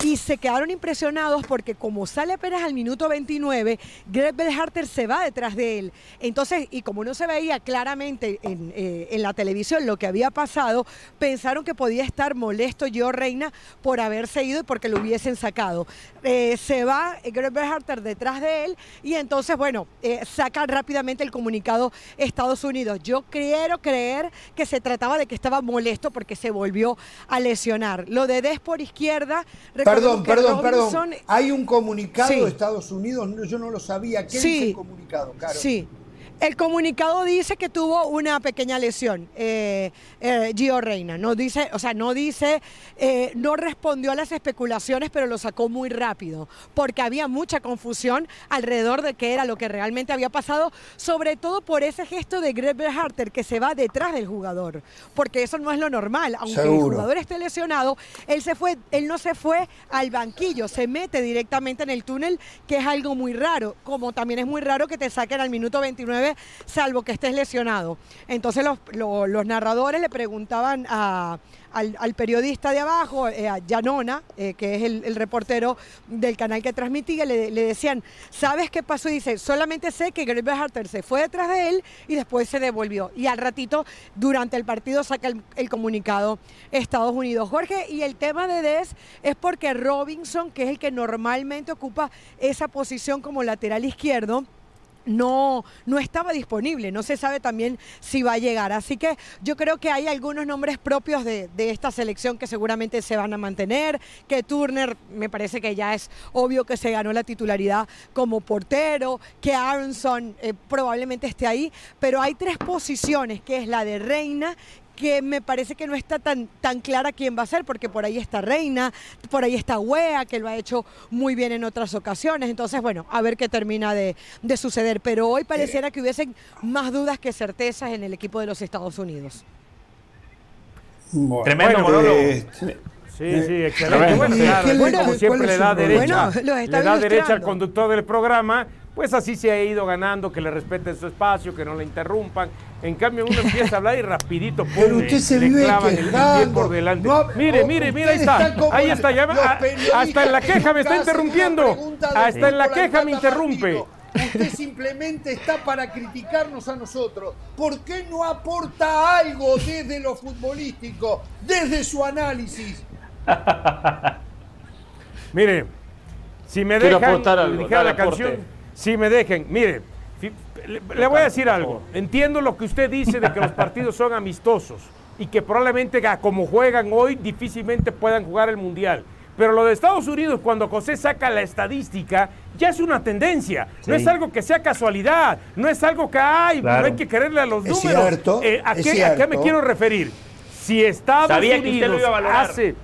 y se quedaron impresionados porque como sale apenas al minuto 29, Greg Belharter se va detrás de él. Entonces, y como no se veía claramente en, eh, la televisión lo que había pasado, pensaron que podía estar molesto yo Reina por haberse ido y porque lo hubiesen sacado. Eh, se va Greg Belharter detrás de él y entonces, bueno, eh, sacan rápidamente el comunicado Estados Unidos. Yo quiero creer que se trataba de que estaba molesto porque se volvió a lesionar. Lo de Des por izquierda, Perdón, perdón, perdón. Hay un comunicado de Estados Unidos, yo no lo sabía. ¿Qué dice el comunicado, Caro? Sí. El comunicado dice que tuvo una pequeña lesión, eh, eh, Gio Reina. No dice, o sea, no dice, eh, no respondió a las especulaciones, pero lo sacó muy rápido, porque había mucha confusión alrededor de qué era lo que realmente había pasado, sobre todo por ese gesto de Greg Harter que se va detrás del jugador, porque eso no es lo normal. Aunque el jugador esté lesionado, él se fue, él no se fue al banquillo, se mete directamente en el túnel, que es algo muy raro, como también es muy raro que te saquen al minuto 29 salvo que estés lesionado. Entonces los, narradores le preguntaban al, periodista de abajo, eh, a Janona, eh, que es el, reportero del canal que transmitía, le, decían, ¿sabes qué pasó? Y dice, solamente sé que Greg Harter se fue detrás de él y después se devolvió. Y al ratito, durante el partido, saca el, el comunicado Estados Unidos. Jorge, y el tema de Des es porque Robinson, que es el que normalmente ocupa esa posición como lateral izquierdo, no, no estaba disponible. No se sabe también si va a llegar. Así que yo creo que hay algunos nombres propios de, esta selección que seguramente se van a mantener. Que Turner me parece que ya es obvio que se ganó la titularidad como portero. Que Aronson eh, probablemente esté ahí. Pero hay tres posiciones, que es la de Reina, que me parece que no está tan, tan clara quién va a ser, porque por ahí está Reina, por ahí está Wea, que lo ha hecho muy bien en otras ocasiones. Entonces, bueno, a ver qué termina de, suceder. Pero hoy pareciera que hubiesen más dudas que certezas en el equipo de los Estados Unidos. Tremendo monólogo. Este, sí, sí, excelente. Bueno, como siempre le da derecha, le da derecha al conductor del programa pues así se ha ido ganando, que le respeten su espacio, que no le interrumpan. En cambio, uno empieza a hablar y rapidito, pum, Pero usted se le clavan el pie por delante. mire, mire, mire, ahí está. Ahí está, ya, hasta en la queja me está interrumpiendo. Hasta en la queja me interrumpe. Usted simplemente está para criticarnos a nosotros. ¿Por qué no aporta algo desde lo futbolístico, desde su análisis? Mire, si me dejan aportar algo, la canción si me dejen, mire, le voy a decir algo. Entiendo lo que usted dice de que los partidos son amistosos y que probablemente como juegan hoy difícilmente puedan jugar el Mundial. Pero lo de Estados Unidos, cuando José saca la estadística, ya es una tendencia. No es algo que sea casualidad, no es algo que hay, no hay que quererle a los números. Eh, ¿a, qué, me quiero referir? Si Estados Unidos hace,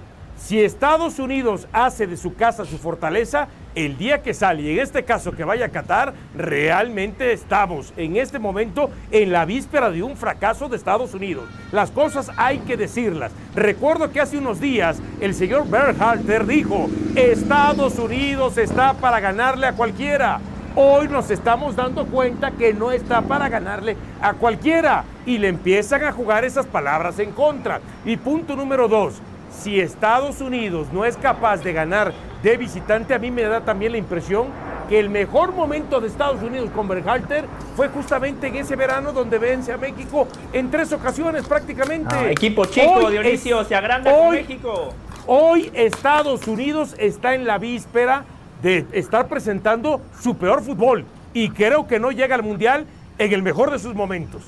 si Estados Unidos hace de su casa su fortaleza, el día que sale, y en este caso que vaya a Qatar, realmente estamos en este momento en la víspera de un fracaso de Estados Unidos. Las cosas hay que decirlas. Recuerdo que hace unos días el señor Berhalter dijo, Estados Unidos está para ganarle a cualquiera. Hoy nos estamos dando cuenta que no está para ganarle a cualquiera y le empiezan a jugar esas palabras en contra. Y punto número dos, si Estados Unidos no es capaz de ganar de visitante, a mí me da también la impresión que el mejor momento de Estados Unidos con Berhalter fue justamente en ese verano donde vence a México en tres ocasiones prácticamente. Ah, equipo chico, Dionisio, se agranda hoy, México. Hoy Estados Unidos está en la víspera de estar presentando su peor fútbol y creo que no llega al Mundial en el mejor de sus momentos.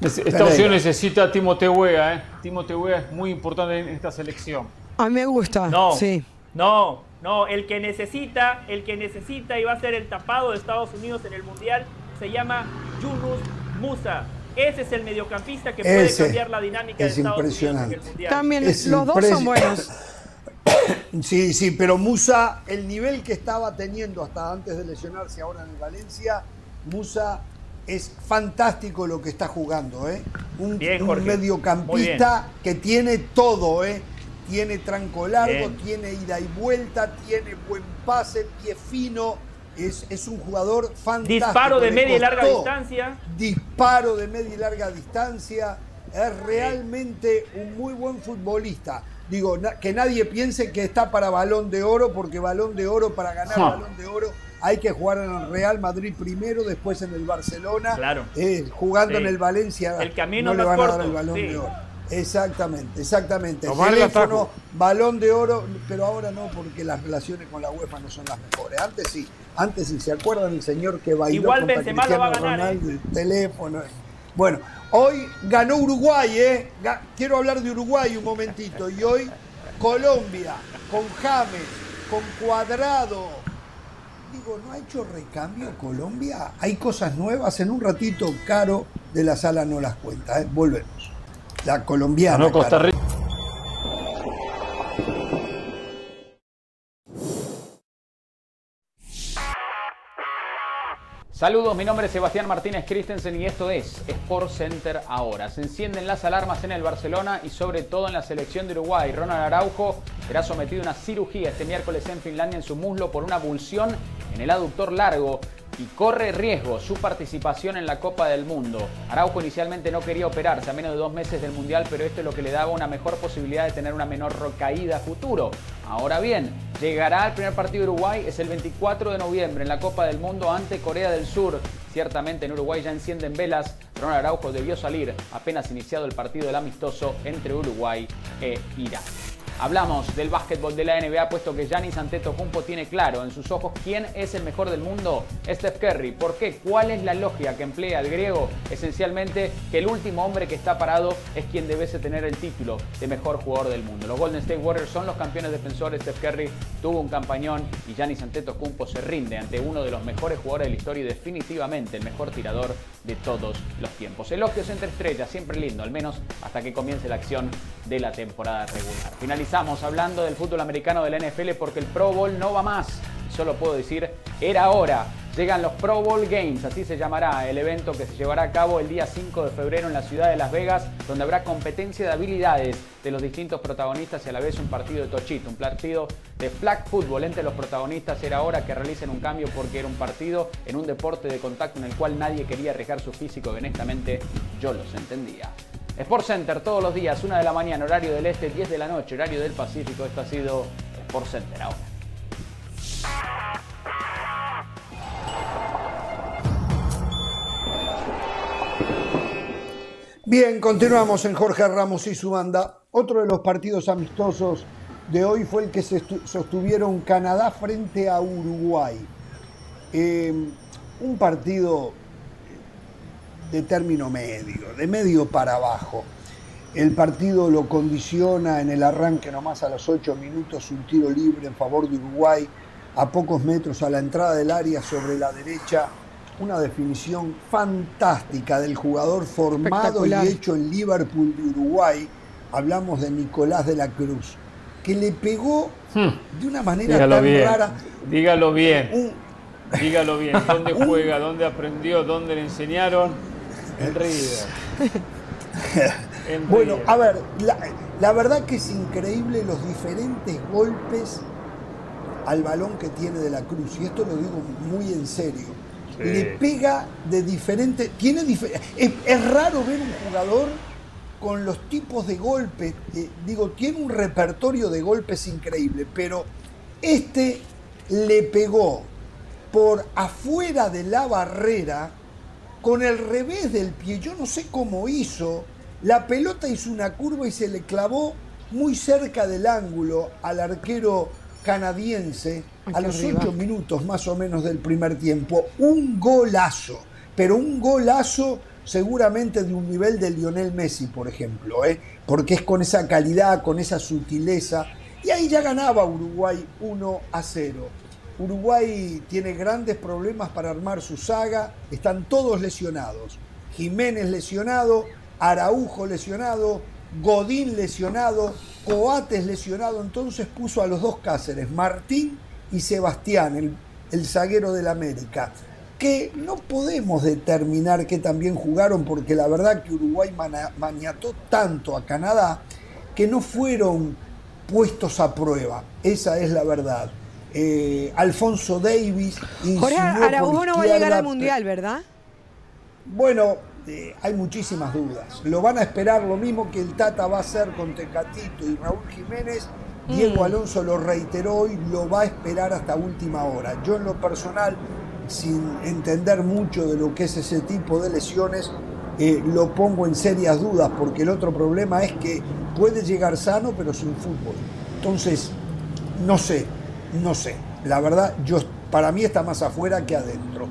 Estados Unidos necesita a Timoteo Wea, ¿eh? Timoteo Wea es muy importante en esta selección. A mí me gusta, no, sí. No, no, el que necesita, el que necesita y va a ser el tapado de Estados Unidos en el Mundial se llama Yunus Musa. Ese es el mediocampista que puede cambiar la dinámica de Estados Unidos en el Mundial. También los dos son buenos. Sí, sí, pero Musa, el nivel que estaba teniendo hasta antes de lesionarse ahora en el Valencia, Musa es fantástico lo que está jugando, ¿eh? Un, mediocampista que tiene todo, ¿eh? Tiene tranco largo, tiene ida y vuelta, tiene buen pase, pie fino. Es, es un jugador fantástico. Disparo de media y larga distancia. Disparo de media y larga distancia. Es realmente un muy buen futbolista. Digo, que nadie piense que está para balón de oro, porque balón de oro, para ganar balón de oro, hay que jugar en el Real Madrid primero, después en el Barcelona. Claro. Eh, jugando en el Valencia el camino no le van a dar el balón de oro. Exactamente, exactamente. Teléfono, balón de oro, pero ahora no, porque las relaciones con la UEFA no son las mejores. Antes sí, antes sí, ¿se acuerdan el señor que bailó Igual contra Cristiano va a ganar, Ronaldo, el teléfono? Bueno, hoy ganó Uruguay, ¿eh? Quiero hablar de Uruguay un momentito. Y hoy Colombia, con James, con Cuadrado, digo, ¿no ha hecho recambio Colombia? Hay cosas nuevas. En un ratito, Caro de la sala no las cuenta. ¿eh? Volvemos. La colombiana. No, Costa Rica. Saludos, mi nombre es Sebastián Martínez Christensen y esto es Sport Center ahora. Se encienden las alarmas en el Barcelona y sobre todo en la selección de Uruguay. Ronald Araujo será sometido a una cirugía este miércoles en Finlandia en su muslo por una abulsión en el aductor largo y corre riesgo su participación en la Copa del Mundo. Araujo inicialmente no quería operarse a menos de dos meses del Mundial, pero esto es lo que le daba una mejor posibilidad de tener una menor recaída futuro. Ahora bien, llegará al primer partido de Uruguay, es el 24 de noviembre en la Copa del Mundo ante Corea del Sur. Ciertamente en Uruguay ya encienden velas. Ronald Araujo debió salir apenas iniciado el partido del amistoso entre Uruguay e Irán. Hablamos del básquetbol de la NBA, puesto que Giannis Antetokounmpo tiene claro en sus ojos quién es el mejor del mundo, Steph Curry. ¿Por qué? ¿Cuál es la lógica que emplea el griego? Esencialmente que el último hombre que está parado es quien debe tener el título de mejor jugador del mundo. Los Golden State Warriors son los campeones defensores. Steph Curry tuvo un campañón y Giannis Antetokounmpo se rinde ante uno de los mejores jugadores de la historia y definitivamente el mejor tirador de todos los tiempos. Elogios entre estrellas, siempre lindo, al menos hasta que comience la acción de la temporada regular. Hablando del fútbol americano de la NFL porque el Pro Bowl no va más. Solo puedo decir, era hora. Llegan los Pro Bowl Games, así se llamará el evento que se llevará a cabo el día 5 de febrero en la ciudad de Las Vegas, donde habrá competencia de habilidades de los distintos protagonistas y a la vez un partido de tochito, un partido de flag football entre los protagonistas. Era hora que realicen un cambio porque era un partido en un deporte de contacto en el cual nadie quería arriesgar su físico, honestamente yo los entendía. Sport Center todos los días, 1 de la mañana, horario del este, 10 de la noche, horario del Pacífico. Esto ha sido Sport Center ahora. Bien, continuamos en Jorge Ramos y su banda. Otro de los partidos amistosos de hoy fue el que se sostuvieron Canadá frente a Uruguay. Eh, un partido de término medio, de medio para abajo. El partido lo condiciona en el arranque nomás a los ocho minutos un tiro libre en favor de Uruguay, a pocos metros a la entrada del área sobre la derecha, una definición fantástica del jugador formado y hecho en Liverpool de Uruguay, hablamos de Nicolás de la Cruz, que le pegó hmm. de una manera tan rara. Dígalo bien. dígalo bien. ¿Dónde juega? ¿Dónde aprendió? ¿Dónde le enseñaron? River. bueno, a ver, la, verdad que es increíble los diferentes golpes al balón que tiene de la Cruz, y esto lo digo muy en serio. Le pega de diferente. Tiene es, raro ver un jugador con los tipos de golpes. Eh, digo, tiene un repertorio de golpes increíble, pero este le pegó por afuera de la barrera con el revés del pie. Yo no sé cómo hizo. La pelota hizo una curva y se le clavó muy cerca del ángulo al arquero canadiense a los ocho minutos más o menos del primer tiempo. Un golazo, pero un golazo seguramente de un nivel de Lionel Messi, por ejemplo, ¿eh? porque es con esa calidad, con esa sutileza. Y ahí ya ganaba Uruguay 1 a 0. Uruguay tiene grandes problemas para armar su saga, están todos lesionados. Jiménez lesionado, Araujo lesionado, Godín lesionado, Coates lesionado, entonces puso a los dos Cáceres, Martín y Sebastián, el, el zaguero del América, que no podemos determinar que también jugaron porque la verdad que Uruguay maniató tanto a Canadá que no fueron puestos a prueba, esa es la verdad. Eh, Alfonso Davis. Jorge Araújo no va a llegar al Mundial, ¿verdad? Bueno, eh, hay muchísimas dudas. Lo van a esperar lo mismo que el Tata va a hacer con Tecatito y Raúl Jiménez. Diego mm. Alonso lo reiteró y lo va a esperar hasta última hora. Yo en lo personal, sin entender mucho de lo que es ese tipo de lesiones, eh, lo pongo en serias dudas porque el otro problema es que puede llegar sano pero sin fútbol. Entonces, no sé, no sé. La verdad, yo, para mí está más afuera que adentro.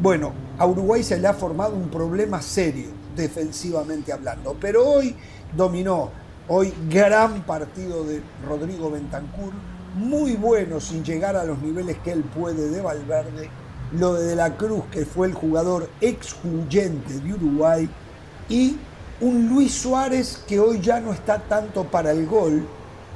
Bueno, a Uruguay se le ha formado un problema serio, defensivamente hablando. Pero hoy dominó, hoy gran partido de Rodrigo Bentancur, muy bueno sin llegar a los niveles que él puede de Valverde. Lo de De la Cruz, que fue el jugador excluyente de Uruguay. Y un Luis Suárez que hoy ya no está tanto para el gol,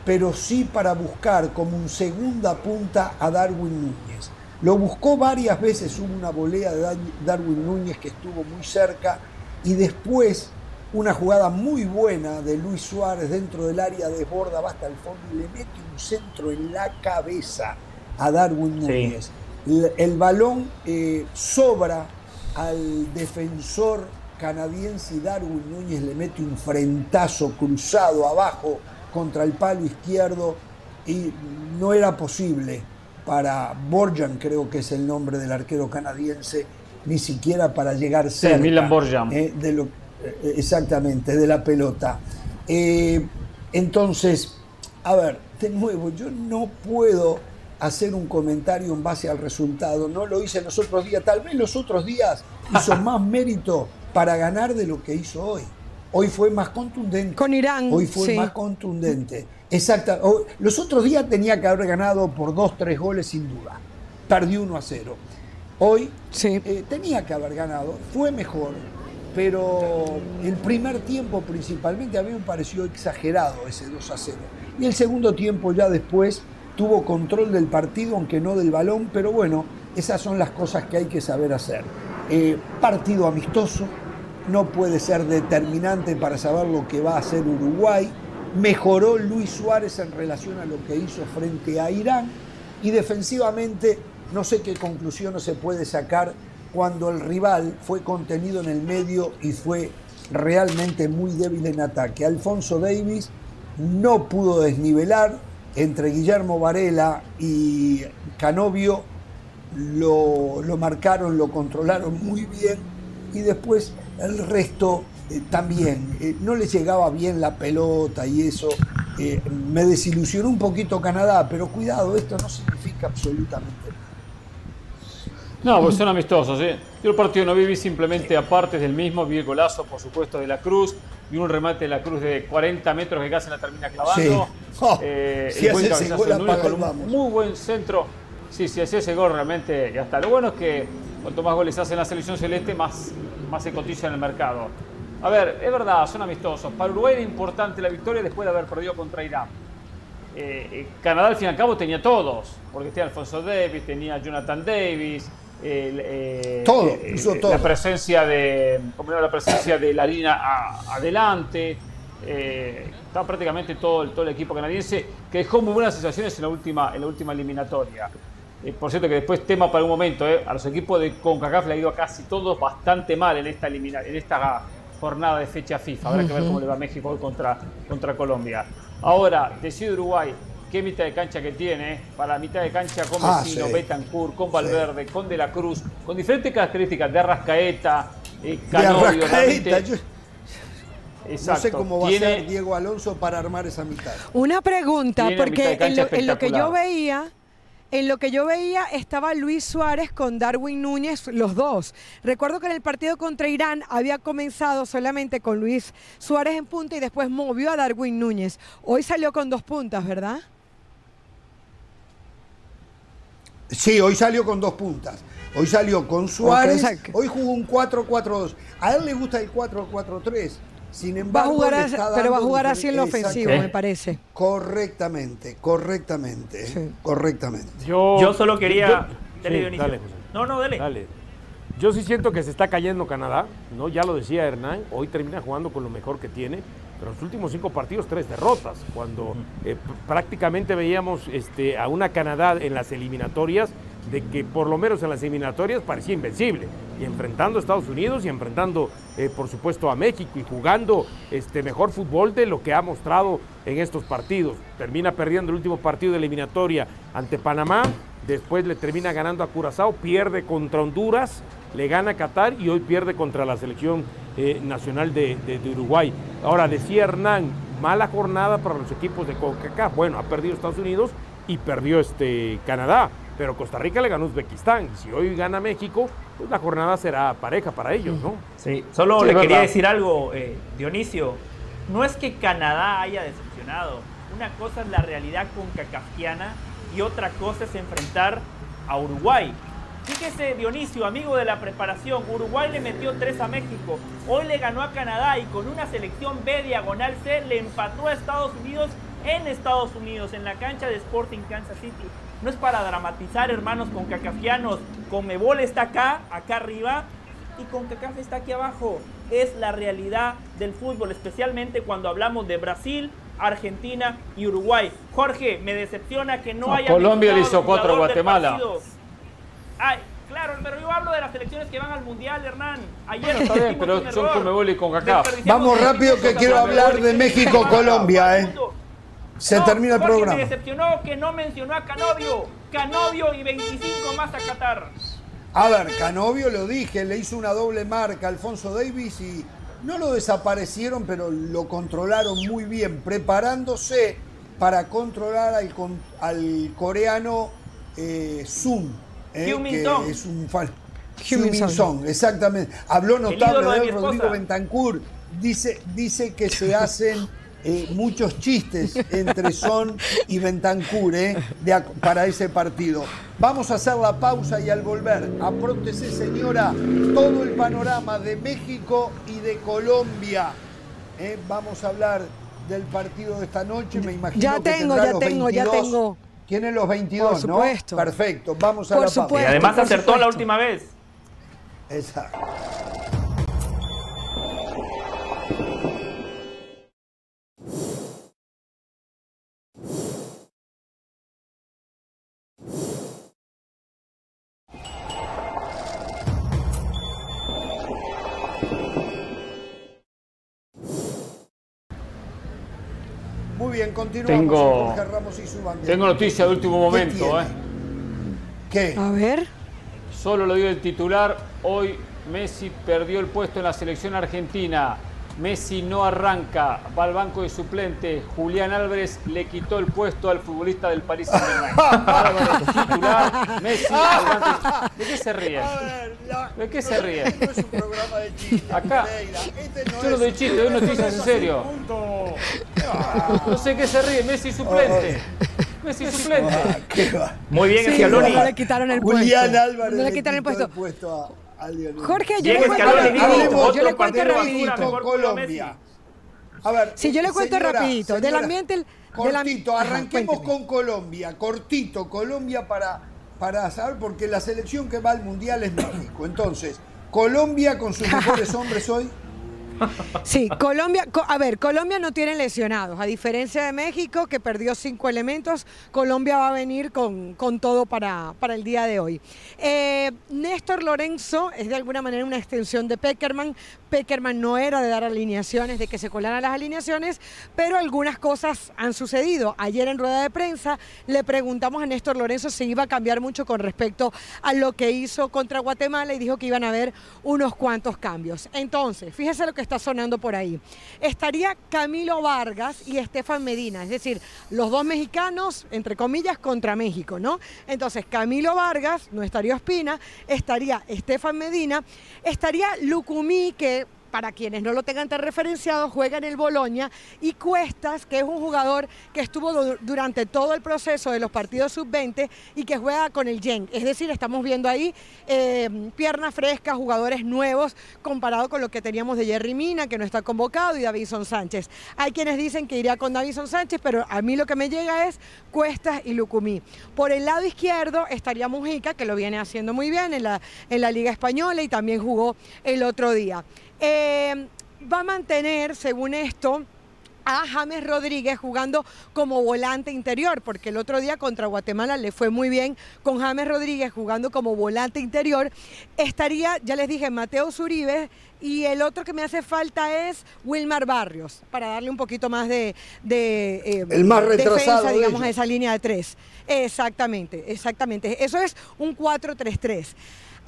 pero sí para buscar como un segunda punta a Darwin Núñez. Lo buscó varias veces, hubo una volea de Darwin Núñez que estuvo muy cerca y después una jugada muy buena de Luis Suárez dentro del área desborda, va hasta el fondo y le mete un centro en la cabeza a Darwin Núñez. El, balón eh, sobra al defensor canadiense y Darwin Núñez le mete un frentazo cruzado abajo contra el palo izquierdo y no era posible para Borjan, creo que es el nombre del arquero canadiense, ni siquiera para llegar cerca. Milan Borjan. Eh, de lo, eh, exactamente, de la pelota. Eh, entonces, a ver, de nuevo, yo no puedo hacer un comentario en base al resultado. No lo hice los otros días. Tal vez los otros días hizo más mérito para ganar de lo que hizo hoy. Hoy fue más contundente. Con Irán. Hoy fue más contundente. Exacto. Los otros días tenía que haber ganado por dos, tres goles sin duda. Perdió 1 a 0. Hoy sí. Eh, tenía que haber ganado. Fue mejor. Pero el primer tiempo principalmente a mí me pareció exagerado ese 2 a 0. Y el segundo tiempo ya después tuvo control del partido, aunque no del balón, pero bueno, esas son las cosas que hay que saber hacer. Eh, partido amistoso, no puede ser determinante para saber lo que va a hacer Uruguay. Mejoró Luis Suárez en relación a lo que hizo frente a Irán y defensivamente no sé qué conclusión se puede sacar cuando el rival fue contenido en el medio y fue realmente muy débil en ataque. Alfonso Davis no pudo desnivelar entre Guillermo Varela y Canovio, lo, lo marcaron, lo controlaron muy bien y después el resto eh, también. Eh, no le llegaba bien la pelota y eso. Eh, me desilusionó un poquito Canadá, pero cuidado, esto no significa absolutamente nada. No, pues son amistosos. ¿eh? Yo el partido no viví simplemente aparte del mismo, vi el golazo, por supuesto, de la Cruz y un remate de la Cruz de 40 metros que casi la termina clavando. Sí. Oh, si hace ese gol, un muy buen centro. Sí, si hace ese gol realmente ya está. Lo bueno es que cuanto más goles hace en la selección celeste, más, más se cotiza en el mercado. A ver, es verdad, son amistosos. Para Uruguay era importante la victoria después de haber perdido contra Irán. Eh, eh, Canadá al fin y al cabo tenía todos, porque tenía Alfonso Davis, tenía Jonathan Davis, eh, todo, todo, la presencia de la presencia de la línea adelante estaba prácticamente todo el, todo el equipo canadiense que dejó muy buenas sensaciones en la última en la última eliminatoria por cierto que después tema para un momento a los equipos de CONCACAF le ha ido a casi todos bastante mal en esta en esta jornada de fecha FIFA. Habrá que ver cómo le va a México hoy contra, contra Colombia. Ahora decide Uruguay qué mitad de cancha que tiene, para la mitad de cancha con ah, Vecino, Betancourt, con Valverde, con De la Cruz, con diferentes características de Arrascaeta, eh, Canovio, No sé cómo va a ser Diego Alonso para armar esa mitad. Una pregunta, porque en lo, que yo veía, en lo que yo veía estaba Luis Suárez con Darwin Núñez, los dos. Recuerdo que en el partido contra Irán había comenzado solamente con Luis Suárez en punta y después movió a Darwin Núñez. Hoy salió con dos puntas, ¿verdad? Sí, hoy salió con dos puntas. Hoy salió con Suárez. hoy jugó un 4-4-2. A él le gusta el 4-4-3. Sin embargo, pero va a jugar así en lo ofensivo, me parece. Correctamente, correctamente, correctamente. Yo, solo quería. no, no, dale. dale. Yo sí siento que se está cayendo Canadá, ¿no? Ya lo decía Hernán, hoy termina jugando con lo mejor que tiene pero en los últimos cinco partidos tres derrotas, cuando eh, prácticamente veíamos este, a una Canadá en las eliminatorias de que por lo menos en las eliminatorias parecía invencible, y enfrentando a Estados Unidos y enfrentando eh, por supuesto a México y jugando este, mejor fútbol de lo que ha mostrado en estos partidos. Termina perdiendo el último partido de eliminatoria ante Panamá, después le termina ganando a Curazao, pierde contra Honduras, le gana a Qatar y hoy pierde contra la selección eh, nacional de, Uruguay. Ahora, decía Hernán, mala jornada para los equipos de CONCACAF. Bueno, ha perdido Estados Unidos y perdió este Canadá, pero Costa Rica le ganó Uzbekistán. Y si hoy gana México, pues la jornada será pareja para ellos, ¿no? Sí, solo le quería decir algo, eh, Dionisio. No es que Canadá haya decepcionado. Una cosa es la realidad concacafiana y otra cosa es enfrentar a Uruguay. Fíjese, Dionisio, amigo de la preparación, Uruguay le metió 3 a México, hoy le ganó a Canadá y con una selección B diagonal C le empató a Estados Unidos en Estados Unidos, en la cancha de Sporting Kansas City. No es para dramatizar, hermanos con cacafianos. Conmebol está acá, acá arriba, y con CACAF está aquí abajo. Es la realidad del fútbol, especialmente cuando hablamos de Brasil, Argentina y Uruguay. Jorge, me decepciona que no, haya. Colombia le hizo 4 a Guatemala. Ay, claro, pero yo hablo de las selecciones que van al Mundial, Hernán. Ayer está bien, pero son Conmebol y CONCACAF. Vamos rápido que quiero hablar de México-Colombia, ¿eh? Se termina el programa. me decepcionó que no mencionó a Canovio. Canovio y 25 más a Qatar. A ver, Canovio lo dije, le hizo una doble marca a Alfonso Davis y no lo desaparecieron, pero lo controlaron muy bien, preparándose para controlar al, al coreano eh, Zoom, eh, que es un fan. Song, exactamente. Habló notable de, Rodrigo Bentancur. Dice, dice que se hacen eh, muchos chistes entre Son y Bentancur eh, para ese partido. Vamos a hacer la pausa y al volver, apróntese señora, todo el panorama de México y de Colombia. Eh, vamos a hablar del partido de esta noche, me imagino ya que tengo, ya tengo, ya tengo. Tiene los 22, Por supuesto. Perfecto, vamos a la pausa. Y además acertó la última vez. Exacto. Tengo, tengo noticia de último momento. ¿eh? ¿Qué? A ver. Solo lo dio el titular. Hoy Messi perdió el puesto en la selección argentina. Messi no arranca, va al banco de suplente. Julián Álvarez le quitó el puesto al futbolista del París Saint-Germain. Álvarez titular, Messi al banco. ¿De qué se ríe? ¿De qué se ríe? Este no es un programa de chistes. Acá. Este no Yo no doy chistes, doy noticias en serio. No sé qué se ríe, Messi suplente. Messi suplente. Muy bien, sí, No le quitaron el puesto. Julián Álvarez no le quitaron el puesto. Jorge, yo le cuento rapidito. Yo le cuento rapidito. Colombia. A ver, si yo le cuento rapidito. del ambiente... Cortito, arranquemos con Colombia. Cortito, Colombia para, para saber, porque la selección que va al Mundial es México. Entonces, Colombia con sus mejores hombres hoy... Sí, Colombia, a ver, Colombia no tiene lesionados, a diferencia de México que perdió cinco elementos, Colombia va a venir con, con todo para, para, el día de hoy. Eh, Néstor Lorenzo es de alguna manera una extensión de Peckerman, Peckerman no era de dar alineaciones, de que se colaran las alineaciones, pero algunas cosas han sucedido. Ayer en rueda de prensa le preguntamos a Néstor Lorenzo si iba a cambiar mucho con respecto a lo que hizo contra Guatemala y dijo que iban a haber unos cuantos cambios. Entonces, fíjese lo que está sonando por ahí. Estaría Camilo Vargas y Estefan Medina, es decir, los dos mexicanos, entre comillas, contra México, ¿no? Entonces, Camilo Vargas, no estaría Espina, estaría Estefan Medina, estaría Lucumí, que para quienes no lo tengan tan referenciado, juega en el Boloña y Cuestas, que es un jugador que estuvo durante todo el proceso de los partidos sub-20 y que juega con el Gen. Es decir, estamos viendo ahí eh, piernas frescas, jugadores nuevos, comparado con lo que teníamos de Jerry Mina, que no está convocado, y Davison Sánchez. Hay quienes dicen que iría con Davison Sánchez, pero a mí lo que me llega es Cuestas y Lucumí. Por el lado izquierdo estaría Mujica, que lo viene haciendo muy bien en la, en la Liga Española y también jugó el otro día. Eh, va a mantener, según esto, a James Rodríguez jugando como volante interior, porque el otro día contra Guatemala le fue muy bien con James Rodríguez jugando como volante interior. Estaría, ya les dije, Mateo Zuribe y el otro que me hace falta es Wilmar Barrios, para darle un poquito más de, eh, el más defensa, digamos, a esa línea de tres. Exactamente, exactamente. Eso es un 4-3-3.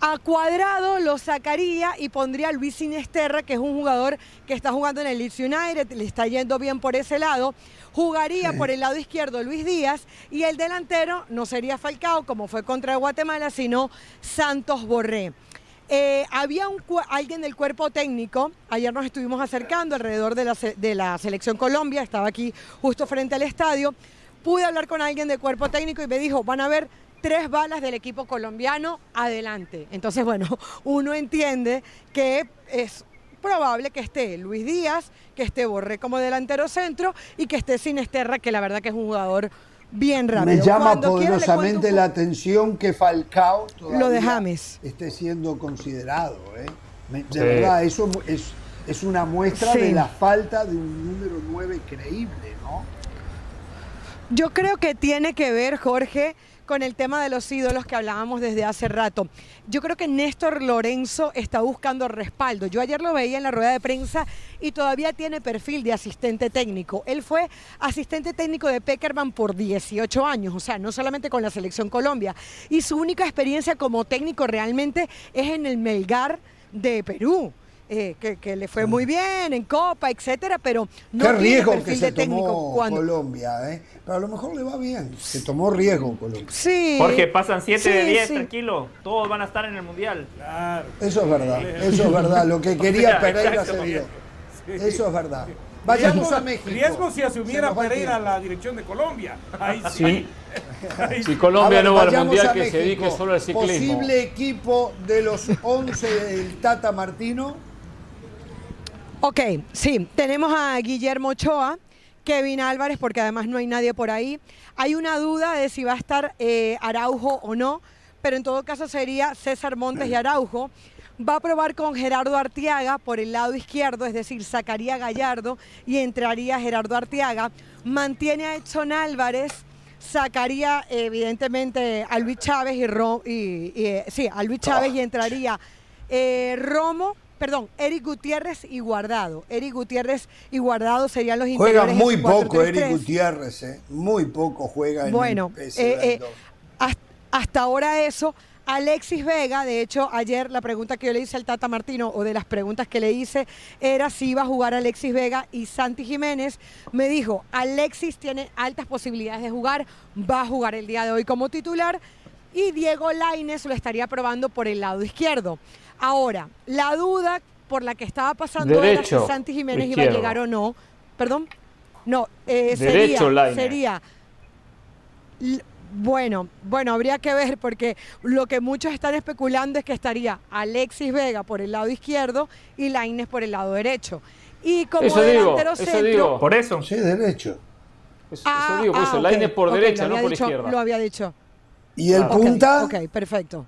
A Cuadrado lo sacaría y pondría a Luis Sinesterra, que es un jugador que está jugando en el Leeds United, le está yendo bien por ese lado. Jugaría por el lado izquierdo Luis Díaz y el delantero no sería Falcao, como fue contra Guatemala, sino Santos Borré. Eh, había un, alguien del cuerpo técnico, ayer nos estuvimos acercando alrededor de la, de la selección Colombia, estaba aquí justo frente al estadio, pude hablar con alguien del cuerpo técnico y me dijo, van a ver tres balas del equipo colombiano adelante. Entonces, bueno, uno entiende que es probable que esté Luis Díaz, que esté Borré como delantero centro y que esté Sinesterra, que la verdad que es un jugador bien rápido. Me llama poderosamente la atención que Falcao todavía lo de James. esté siendo considerado. ¿eh? De verdad, eso es, es una muestra de la falta de un número 9 creíble, ¿no? Yo creo que tiene que ver, Jorge, con el tema de los ídolos que hablábamos desde hace rato. Yo creo que Néstor Lorenzo está buscando respaldo. Yo ayer lo veía en la rueda de prensa y todavía tiene perfil de asistente técnico. Él fue asistente técnico de Peckerman por 18 años, o sea, no solamente con la selección Colombia. Y su única experiencia como técnico realmente es en el Melgar de Perú eh, que, le fue muy bien en Copa, etcétera, pero no Qué riesgo que se tomó Colombia, ¿eh? Pero a lo mejor le va bien. Se tomó riesgo Colombia. Sí. Porque pasan 7 de 10, tranquilo. Todos van a estar en el Mundial. Claro. Eso es verdad, eso es verdad. Lo que quería Pereira se dio. Eso es verdad. Vayamos a México. Riesgo si asumiera Pereira la dirección de Colombia. Ahí sí. Si Colombia no va al Mundial, que se dedique solo al ciclismo. Posible equipo de los 11 del Tata Martino Ok, sí, tenemos a Guillermo Ochoa, Kevin Álvarez, porque además no hay nadie por ahí. Hay una duda de si va a estar eh, Araujo o no, pero en todo caso sería César Montes y Araujo. Va a probar con Gerardo Arteaga por el lado izquierdo, es decir, sacaría Gallardo y entraría Gerardo Arteaga. Mantiene a Edson Álvarez, sacaría evidentemente a Luis Chávez y, eh, sí, a Luis Chávez y entraría eh, Romo perdón, Eric Gutiérrez y Guardado. Eric Gutiérrez y Guardado serían los. Juega muy poco Eric Gutiérrez, ¿eh? muy poco juega en bueno, el eh, eh, hasta ahora eso. Alexis Vega, de hecho, ayer la pregunta que yo le hice al Tata Martino, o de las preguntas que le hice, era si iba a jugar Alexis Vega y Santi Jiménez. Me dijo, Alexis tiene altas posibilidades de jugar, va a jugar el día de hoy como titular, y Diego Laines lo estaría probando por el lado izquierdo. Ahora, la duda por la que estaba pasando era si Santi Jiménez iba a llegar o no. Perdón. No, eh, sería, sería bueno, bueno, habría que ver porque lo que muchos están especulando es que estaría Alexis Vega por el lado izquierdo y Laines por el lado derecho. Y como delantero centro, por eso. Sí, derecho. Eso, ah, digo, por eso. Ah, Laines por derecha, no por izquierda. Lo había dicho. ¿Y el punta? ok, perfecto.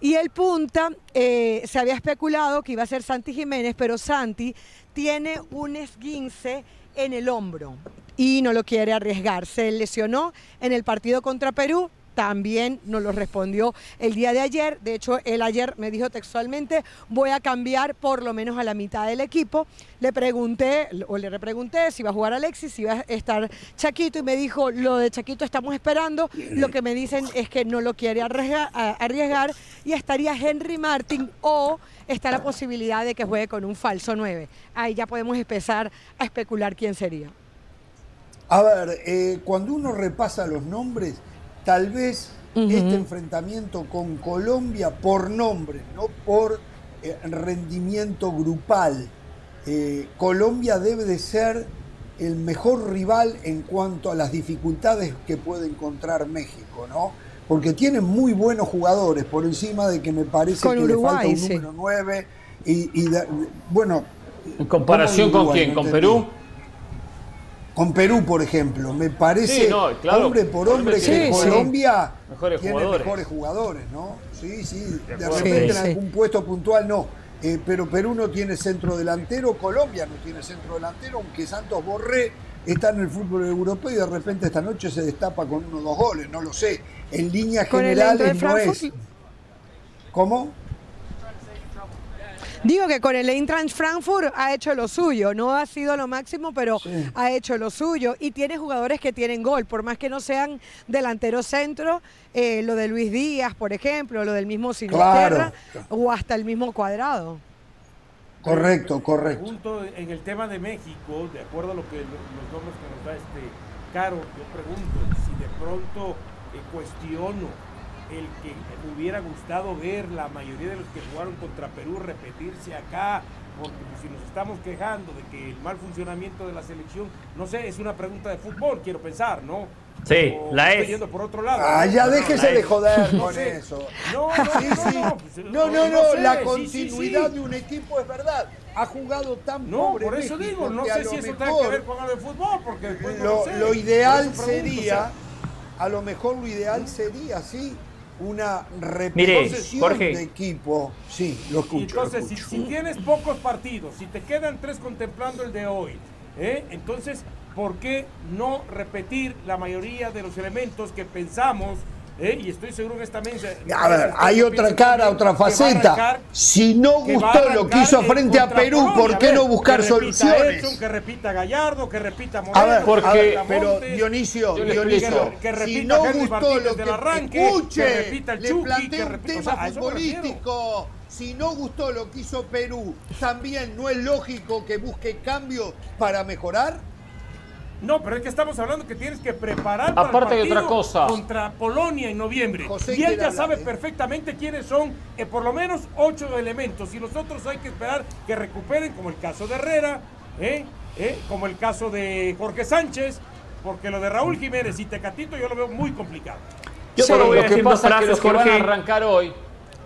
Y el punta, eh, se había especulado que iba a ser Santi Jiménez, pero Santi tiene un esguince en el hombro y no lo quiere arriesgar. Se lesionó en el partido contra Perú, también nos lo respondió el día de ayer. De hecho, él ayer me dijo textualmente, voy a cambiar por lo menos a la mitad del equipo. Le pregunté, o le repregunté si iba a jugar Alexis, si iba a estar Chaquito, y me dijo, lo de Chaquito estamos esperando. Lo que me dicen es que no lo quiere arriesgar, arriesgar y estaría Henry Martin o está la posibilidad de que juegue con un falso 9. Ahí ya podemos empezar a especular quién sería. A ver, eh, cuando uno repasa los nombres, tal vez este enfrentamiento con Colombia por nombre, no por eh, rendimiento grupal. Eh, Colombia debe de ser el mejor rival en cuanto a las dificultades que puede encontrar México, ¿no? Porque tiene muy buenos jugadores, por encima de que me parece que le falta un número 9 y, bueno. ¿En comparación con quién? ¿Con Perú? Con Perú, por ejemplo. Me parece, hombre por hombre, que Colombia tiene mejores jugadores, ¿no? Sí, sí, de, repente en algún puesto puntual no. Eh, pero Perú no tiene centro delantero, Colombia no tiene centro delantero, aunque Santos Borré está en el fútbol europeo y de repente esta noche se destapa con uno o dos goles, no lo sé. En líneas generales no es. ¿Cómo? Digo que con el Eintracht Frankfurt ha hecho lo suyo, no ha sido lo máximo, pero ha hecho lo suyo y tiene jugadores que tienen gol, por más que no sean delanteros centro, eh, lo de Luis Díaz, por ejemplo, lo del mismo Sinisterra o hasta el mismo Cuadrado. Correcto, correcto. Pregunto en el tema de México, de acuerdo a lo que los nombres que nos da este Caro, yo pregunto si de pronto eh, cuestiono el que me hubiera gustado ver la mayoría de los que jugaron contra Perú repetirse acá, porque si nos estamos quejando de que el mal funcionamiento de la selección, no sé, es una pregunta de fútbol, quiero pensar, ¿no? Sí, la es. Yendo por otro lado. Ah, ya déjese de joder con eso. No, no, no, no, la continuidad de un equipo es verdad. Ha jugado tan no, por eso digo, no sé si eso tiene que ver con algo de fútbol, porque lo, lo ideal sería, a lo mejor lo ideal sería, sí, una repetición de equipo. Sí, lo escucho. Entonces, Si, tienes pocos partidos, si te quedan tres contemplando el de hoy, ¿eh? entonces, ¿por qué no repetir la mayoría de los elementos que pensamos ¿Eh? y estoy seguro que esta mesa. A ver, hay otra cara, otra faceta. si no gustó lo que hizo frente a Perú, ¿por qué no buscar soluciones? que repita Gallardo, que repita Moreno. A ver, porque, pero Dionisio, Dionisio, que, repita si no gustó lo que arranque, escuche, que repita el Chucky, que repita, un tema futbolístico si no gustó lo que hizo Perú, también no es lógico que busque cambios para mejorar. No, pero es que estamos hablando que tienes que preparar para Aparte de otra cosa. contra Polonia en noviembre. y él ya sabe ¿eh? perfectamente quiénes son eh, por lo menos ocho elementos. Y los otros hay que esperar que recuperen, como el caso de Herrera, ¿eh? como el caso de Jorge Sánchez, porque lo de Raúl Jiménez y Tecatito yo lo veo muy complicado. Yo lo que pasa es que los que van a arrancar hoy,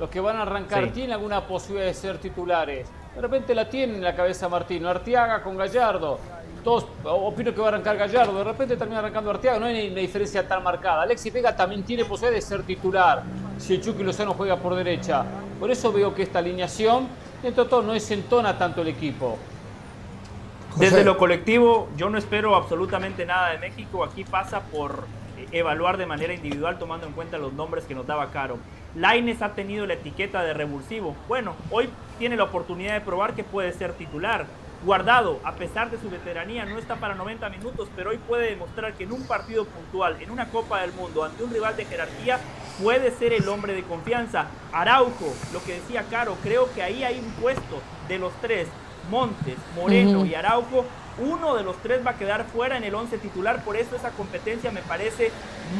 los que van a arrancar, ¿tienen alguna posibilidad de ser titulares? De repente la tienen en la cabeza Martino, Artiaga con Gallardo. Todos opino que va a arrancar Gallardo, de repente termina arrancando Artiaga, no hay una diferencia tan marcada. Alexis Vega también tiene posibilidad de ser titular si el Chucky Lozano juega por derecha. Por eso veo que esta alineación, dentro de todo, no desentona tanto el equipo. Desde lo colectivo, yo no espero absolutamente nada de México. Aquí pasa por evaluar de manera individual tomando en cuenta los nombres que nos daba Caro. Laines ha tenido la etiqueta de revulsivo. Bueno, hoy tiene la oportunidad de probar que puede ser titular. Guardado, a pesar de su veteranía, no está para 90 minutos, pero hoy puede demostrar que en un partido puntual, en una Copa del Mundo, ante un rival de jerarquía, puede ser el hombre de confianza. Araujo, lo que decía Caro, creo que ahí hay un puesto de los tres, Montes, Moreno y Araujo, uno de los tres va a quedar fuera en el 11 titular, por eso esa competencia me parece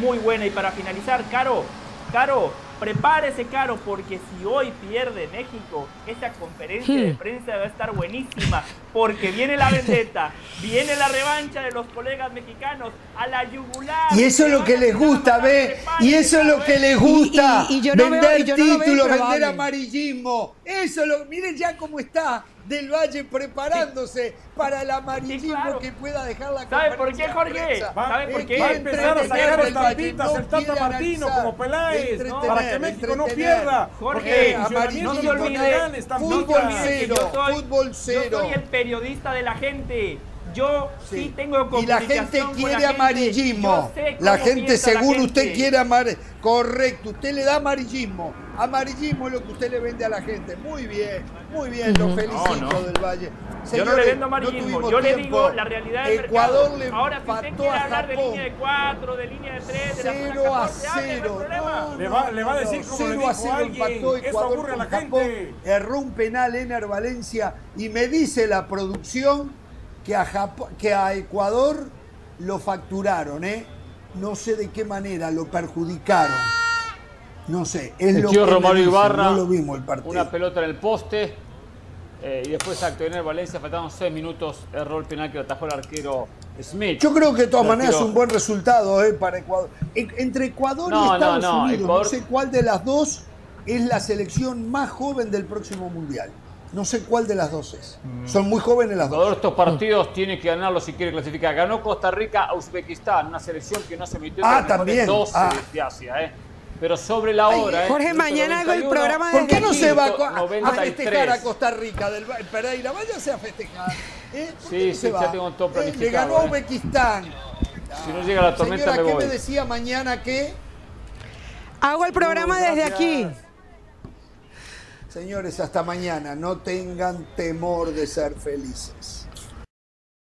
muy buena. Y para finalizar, Caro, Caro, prepárese, Caro, porque si hoy pierde México, esta conferencia de hmm. prensa va a estar buenísima, porque viene la vendetta, viene la revancha de los colegas mexicanos a la yugular. Y eso es lo que les gusta, ve, y eso es lo que les gusta, vender títulos, vender amarillismo. Eso lo, miren ya cómo está del Valle preparándose para el amarillismo que pueda dejar la ¿Sabe por qué, Jorge? ¿Sabe por qué? Va a empezar a sacar estampitas el Tata Martino como Peláez para que México no pierda. Jorge, no se olvide, fútbol cero, fútbol cero. Yo soy el periodista de la gente. Yo sí, tengo Y la gente quiere amarillismo. La gente, según usted quiere amar, correcto, usted le da amarillismo. Amarillismo es lo que usted le vende a la gente. Muy bien, muy bien, lo felicito del Valle. yo no le vendo amarillismo, yo le digo la realidad del Ecuador mercado. Le Ahora, si usted quiere hablar de línea de 4, de línea de 3, de la 0 a 0. le, va, le va a decir como le dijo a 0 alguien, empató Ecuador eso aburre a la gente. Erró un penal Ener Valencia y me dice la producción que a, que a Ecuador lo facturaron, ¿eh? No sé de qué manera lo perjudicaron. No sé. Es el lo tío Romario Ibarra, no lo vimos el partido. una pelota en el poste. Eh, y después acto en Valencia, faltaban seis minutos, erró el penal que atajó el arquero Smith. Yo creo que de todas maneras es un buen resultado eh, para Ecuador. entre Ecuador y Estados Unidos, no sé cuál de las dos es la selección más joven del próximo Mundial. No sé cuál de las dos es. Mm. Son muy jóvenes las dos. Todos estos partidos tiene que ganarlos si quiere clasificar. Ganó Costa Rica a Uzbekistán, una selección que no se metió ah, también. 12 ah. de Asia, ¿eh? Pero sobre la hora. ¿eh? Jorge, mañana hago el programa de ¿Por qué no se va a, festejar a Costa Rica del Pereira? Váyase a festejar. ¿eh? Sí, sí, ya tengo todo planificado. le ganó a ¿eh? Uzbekistán. Si no llega la tormenta, Señora, me ¿qué me decía mañana que? Hago el programa desde aquí. Señores, hasta mañana. No tengan temor de ser felices.